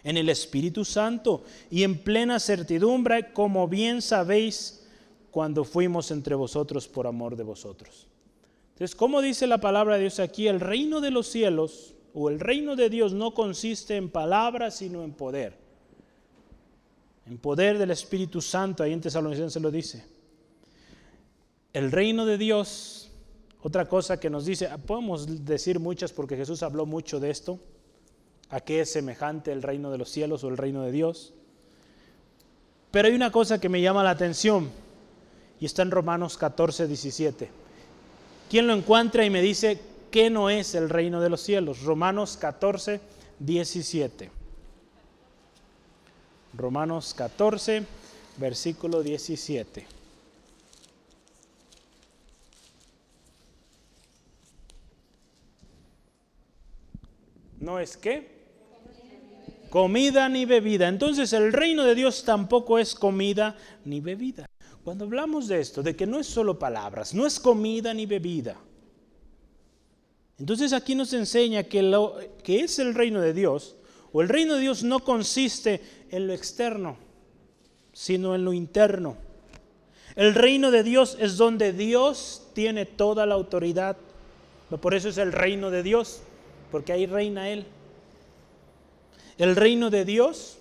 En el Espíritu Santo y en plena certidumbre, como bien sabéis, cuando fuimos entre vosotros por amor de vosotros. Entonces, ¿cómo dice la palabra de Dios aquí? El reino de los cielos o el reino de Dios no consiste en palabras, sino en poder. En poder del Espíritu Santo, ahí en Tesalonicenses lo dice. El reino de Dios, otra cosa que nos dice, podemos decir muchas porque Jesús habló mucho de esto, a qué es semejante el reino de los cielos o el reino de Dios. Pero hay una cosa que me llama la atención y está en Romanos 14, 17. ¿Quién lo encuentra y me dice qué no es el reino de los cielos? Romanos 14, 17. Romanos 14, versículo 17. ¿No es qué? Comida ni bebida. Entonces el reino de Dios tampoco es comida ni bebida. Cuando hablamos de esto, de que no es solo palabras, no es comida ni bebida. Entonces aquí nos enseña que lo que es el reino de Dios, o el reino de Dios no consiste en lo externo, sino en lo interno. El reino de Dios es donde Dios tiene toda la autoridad. Por eso es el reino de Dios, porque ahí reina Él. El reino de Dios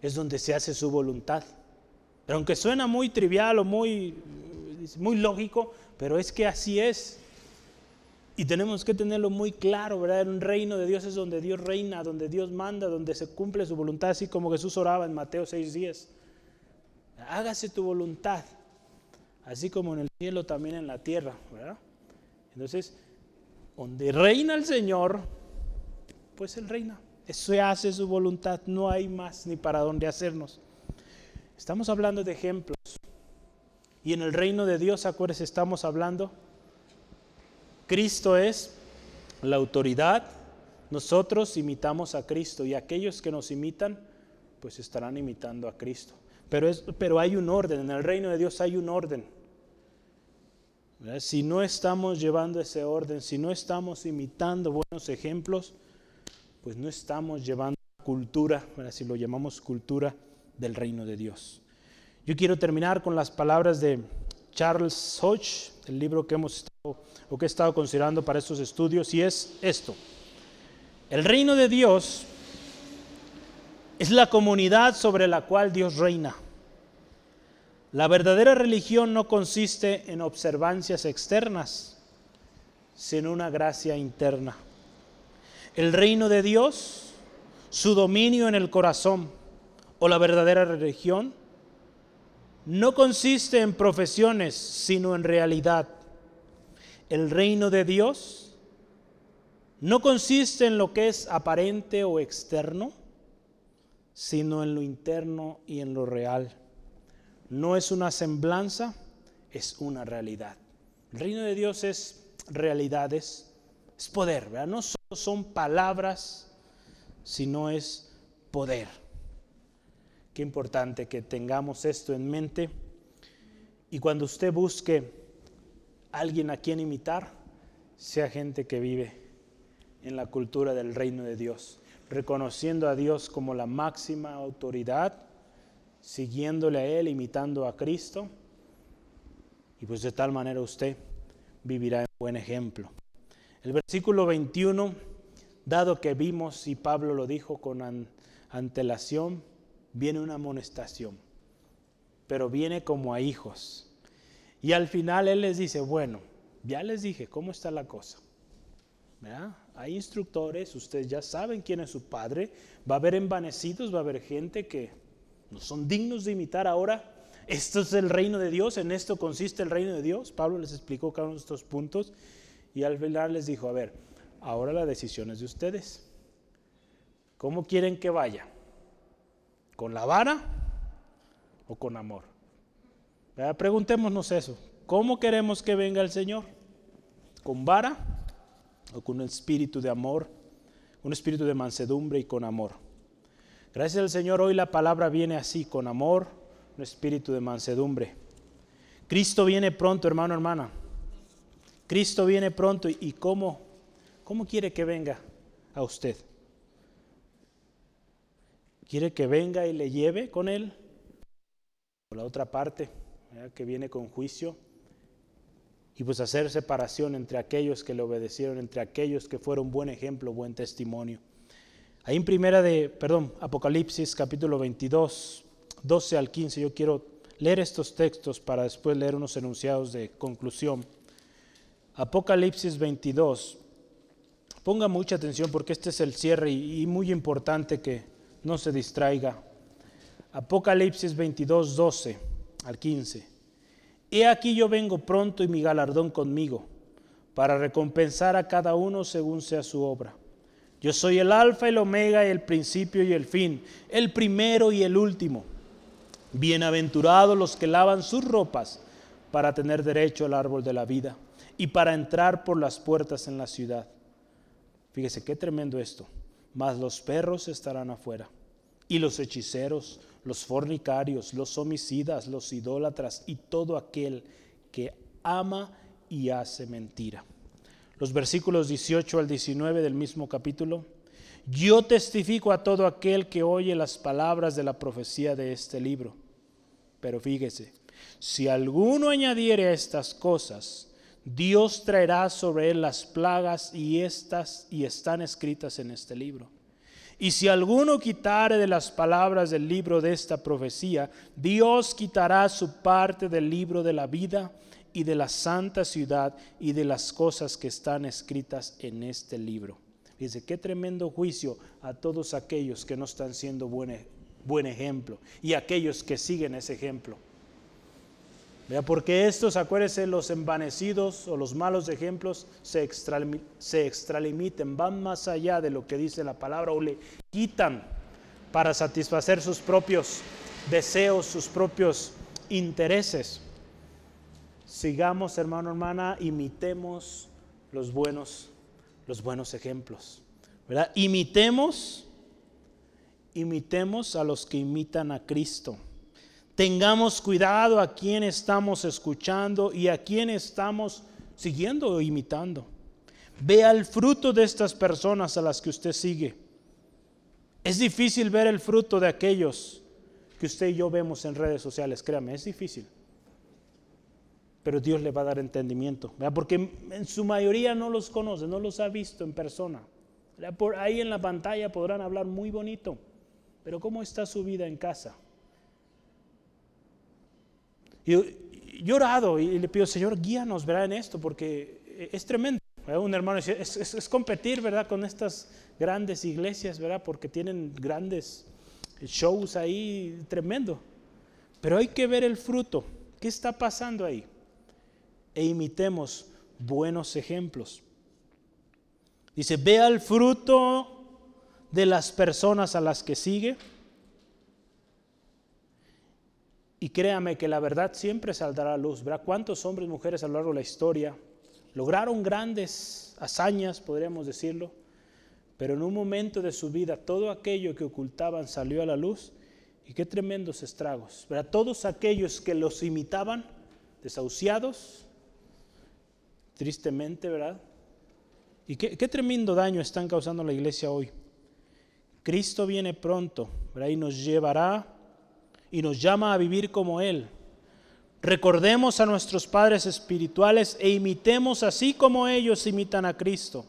es donde se hace su voluntad. Pero aunque suena muy trivial o muy, muy lógico, pero es que así es. Y tenemos que tenerlo muy claro, ¿verdad? Un reino de Dios es donde Dios reina, donde Dios manda, donde se cumple su voluntad, así como Jesús oraba en Mateo 6:10. Hágase tu voluntad, así como en el cielo, también en la tierra. Entonces, donde reina el Señor, pues Él reina. Eso hace su voluntad, no hay más ni para dónde hacernos. Estamos hablando de ejemplos. Y en el reino de Dios, acuérdense, estamos hablando. Cristo es la autoridad. Nosotros imitamos a Cristo y aquellos que nos imitan, pues estarán imitando a Cristo. Pero, es, pero hay un orden, en el reino de Dios hay un orden. Si no estamos llevando ese orden, si no estamos imitando buenos ejemplos, pues no estamos llevando cultura, si lo llamamos cultura, del reino de Dios. Yo quiero terminar con las palabras de Charles Hodge, el libro que hemos estado, o que he estado considerando para estos estudios, y es esto. El reino de Dios es la comunidad sobre la cual Dios reina. La verdadera religión no consiste en observancias externas, sino una gracia interna. El reino de Dios, su dominio en el corazón, o la verdadera religión no consiste en profesiones, sino en realidad. El reino de Dios no consiste en lo que es aparente o externo, sino en lo interno y en lo real. No es una semblanza, es una realidad. El reino de Dios es realidades, es poder, No solo son palabras, sino es poder. Qué importante que tengamos esto en mente. Y cuando usted busque alguien a quien imitar, sea gente que vive en la cultura del reino de Dios, reconociendo a Dios como la máxima autoridad, siguiéndole a Él, imitando a Cristo. Y pues de tal manera usted vivirá en buen ejemplo. El versículo 21, dado que vimos, y Pablo lo dijo con antelación, viene una amonestación, pero viene como a hijos. Y al final Él les dice, bueno, ya les dije cómo está la cosa. Hay instructores, ustedes ya saben quién es su padre, va a haber envanecidos, va a haber gente que no son dignos de imitar ahora. Esto es el reino de Dios, en esto consiste el reino de Dios. Pablo les explicó cada uno de estos puntos y al final les dijo, a ver, ahora la decisión es de ustedes. ¿Cómo quieren que vaya? ¿Con la vara o con amor? Preguntémonos eso. ¿Cómo queremos que venga el Señor? ¿Con vara o con un espíritu de amor, un espíritu de mansedumbre y con amor? Gracias al Señor hoy la palabra viene así, con amor, un espíritu de mansedumbre. Cristo viene pronto, hermano, hermana. Cristo viene pronto y cómo, cómo quiere que venga a usted. ¿Quiere que venga y le lleve con él? Por la otra parte, que viene con juicio. Y pues hacer separación entre aquellos que le obedecieron, entre aquellos que fueron buen ejemplo, buen testimonio. Ahí en primera de, perdón, Apocalipsis capítulo 22, 12 al 15, yo quiero leer estos textos para después leer unos enunciados de conclusión. Apocalipsis 22. Ponga mucha atención porque este es el cierre y, muy importante que no se distraiga. Apocalipsis 22, 12 al 15. He aquí yo vengo pronto y mi galardón conmigo, para recompensar a cada uno según sea su obra. Yo soy el alfa y el omega, el principio y el fin, el primero y el último. Bienaventurados los que lavan sus ropas para tener derecho al árbol de la vida y para entrar por las puertas en la ciudad. Fíjese qué tremendo esto. Mas los perros estarán afuera y los hechiceros, los fornicarios, los homicidas, los idólatras y todo aquel que ama y hace mentira. Los versículos 18 al 19 del mismo capítulo. Yo testifico a todo aquel que oye las palabras de la profecía de este libro. Pero fíjese, si alguno añadiere a estas cosas, Dios traerá sobre él las plagas y estas y están escritas en este libro. Y si alguno quitare de las palabras del libro de esta profecía, Dios quitará su parte del libro de la vida y de la santa ciudad y de las cosas que están escritas en este libro. Dice, qué tremendo juicio a todos aquellos que no están siendo buen, buen ejemplo y aquellos que siguen ese ejemplo. Vea, porque estos, acuérdense, los envanecidos o los malos ejemplos se, se extralimiten, van más allá de lo que dice la palabra o le quitan para satisfacer sus propios deseos, sus propios intereses. Sigamos, hermano, hermana, imitemos los buenos, los buenos ejemplos. ¿verdad? Imitemos, imitemos a los que imitan a Cristo. Tengamos cuidado a quién estamos escuchando y a quién estamos siguiendo o imitando. Vea el fruto de estas personas a las que usted sigue. Es difícil ver el fruto de aquellos que usted y yo vemos en redes sociales, créame, es difícil. Pero Dios le va a dar entendimiento, porque en su mayoría no los conoce, no los ha visto en persona. Por ahí en la pantalla podrán hablar muy bonito, pero ¿cómo está su vida en casa? Y yo orado y le pido, Señor, guíanos, ¿verdad? En esto, porque es tremendo. Un hermano dice, es, competir, ¿verdad? Con estas grandes iglesias, ¿verdad? Porque tienen grandes shows ahí, tremendo. Pero hay que ver el fruto. ¿Qué está pasando ahí? E imitemos buenos ejemplos. Dice, vea el fruto de las personas a las que sigue Y créame que la verdad siempre saldrá a luz. Verá cuántos hombres y mujeres a lo largo de la historia lograron grandes hazañas, podríamos decirlo, pero en un momento de su vida todo aquello que ocultaban salió a la luz y qué tremendos estragos. Verá todos aquellos que los imitaban, desahuciados, tristemente, ¿verdad? Y qué, qué tremendo daño están causando la iglesia hoy. Cristo viene pronto, ¿verdad? Y nos llevará y nos llama a vivir como Él. Recordemos a nuestros padres espirituales e imitemos así como ellos imitan a Cristo.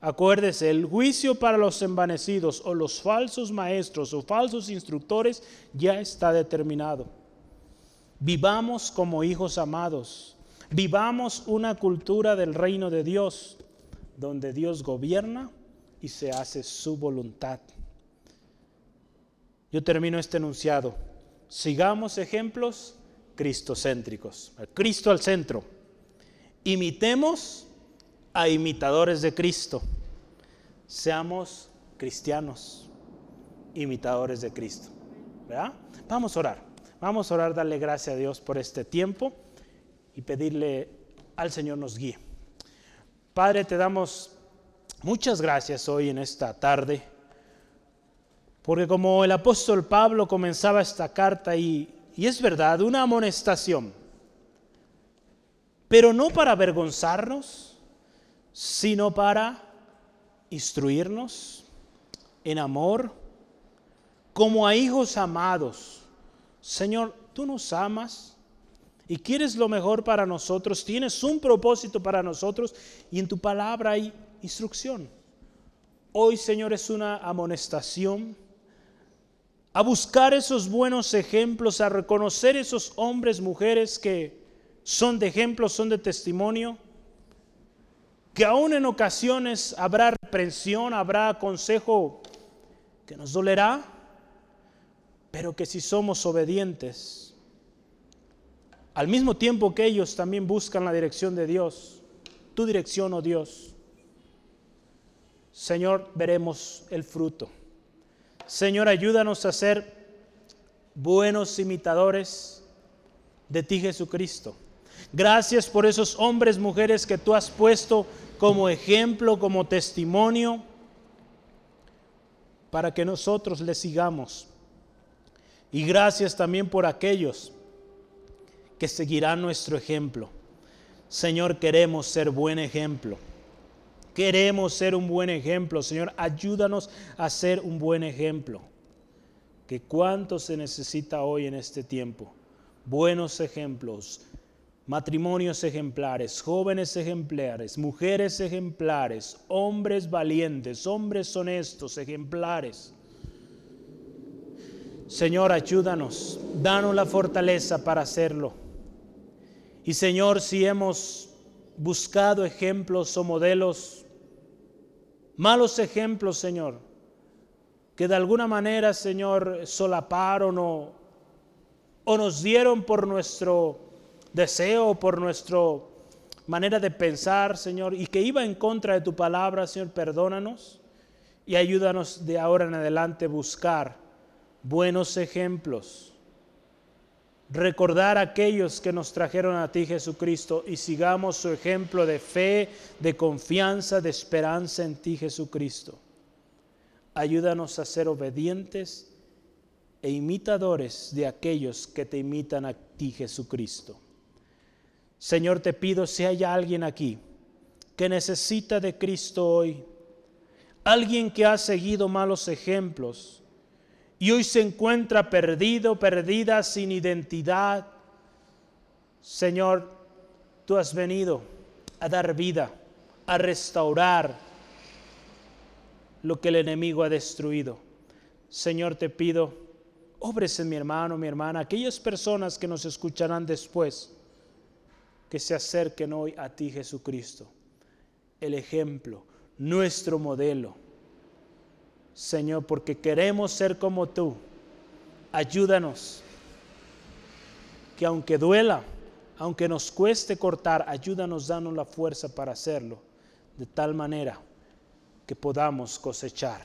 Acuérdese, el juicio para los envanecidos o los falsos maestros o falsos instructores ya está determinado. Vivamos como hijos amados. Vivamos una cultura del reino de Dios, donde Dios gobierna y se hace su voluntad. Yo termino este enunciado. Sigamos ejemplos cristocéntricos. Cristo al centro. Imitemos a imitadores de Cristo. Seamos cristianos, imitadores de Cristo. ¿Verdad? Vamos a orar. Vamos a orar, darle gracias a Dios por este tiempo y pedirle al Señor nos guíe. Padre, te damos muchas gracias hoy en esta tarde porque como el apóstol Pablo comenzaba esta carta y, y es verdad, una amonestación, pero no para avergonzarnos, sino para instruirnos en amor, como a hijos amados. Señor, tú nos amas y quieres lo mejor para nosotros, tienes un propósito para nosotros y en tu palabra hay instrucción. Hoy, Señor, es una amonestación a buscar esos buenos ejemplos, a reconocer esos hombres, mujeres que son de ejemplo, son de testimonio, que aún en ocasiones habrá reprensión, habrá consejo que nos dolerá, pero que si somos obedientes, al mismo tiempo que ellos también buscan la dirección de Dios, tu dirección, oh Dios, Señor, veremos el fruto. Señor, ayúdanos a ser buenos imitadores de ti, Jesucristo. Gracias por esos hombres, mujeres que tú has puesto como ejemplo, como testimonio, para que nosotros les sigamos. Y gracias también por aquellos que seguirán nuestro ejemplo. Señor, queremos ser buen ejemplo. Queremos ser un buen ejemplo. Señor, ayúdanos a ser un buen ejemplo. Que cuánto se necesita hoy en este tiempo. Buenos ejemplos, matrimonios ejemplares, jóvenes ejemplares, mujeres ejemplares, hombres valientes, hombres honestos, ejemplares. Señor, ayúdanos, danos la fortaleza para hacerlo. Y Señor, si hemos buscado ejemplos o modelos, malos ejemplos, Señor, que de alguna manera, Señor, solaparon o, nos dieron por nuestro deseo, por nuestra manera de pensar, Señor, y que iba en contra de tu palabra, Señor, perdónanos y ayúdanos de ahora en adelante a buscar buenos ejemplos. Recordar a aquellos que nos trajeron a ti, Jesucristo, y sigamos su ejemplo de fe, de confianza, de esperanza en ti, Jesucristo. Ayúdanos a ser obedientes e imitadores de aquellos que te imitan a ti, Jesucristo. Señor, te pido si hay alguien aquí que necesita de Cristo hoy, alguien que ha seguido malos ejemplos y hoy se encuentra perdido, perdida, sin identidad. Señor, tú has venido a dar vida, a restaurar lo que el enemigo ha destruido. Señor, te pido, obres en mi hermano, mi hermana, aquellas personas que nos escucharán después que se acerquen hoy a ti, Jesucristo, el ejemplo, nuestro modelo. Señor, porque queremos ser como tú. Ayúdanos. Que aunque duela, aunque nos cueste cortar, ayúdanos, danos la fuerza para hacerlo, de tal manera que podamos cosechar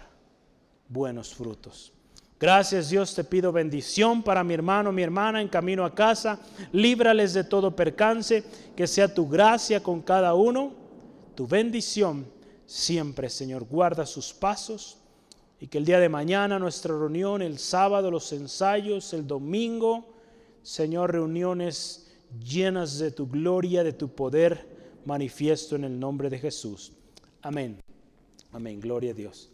buenos frutos. Gracias Dios, te pido bendición para mi hermano, mi hermana en camino a casa. Líbrales de todo percance, que sea tu gracia con cada uno, tu bendición siempre, Señor. Guarda sus pasos y que el día de mañana nuestra reunión, el sábado los ensayos, el domingo, Señor, reuniones llenas de tu gloria, de tu poder manifiesto en el nombre de Jesús. Amén. Amén. Gloria a Dios.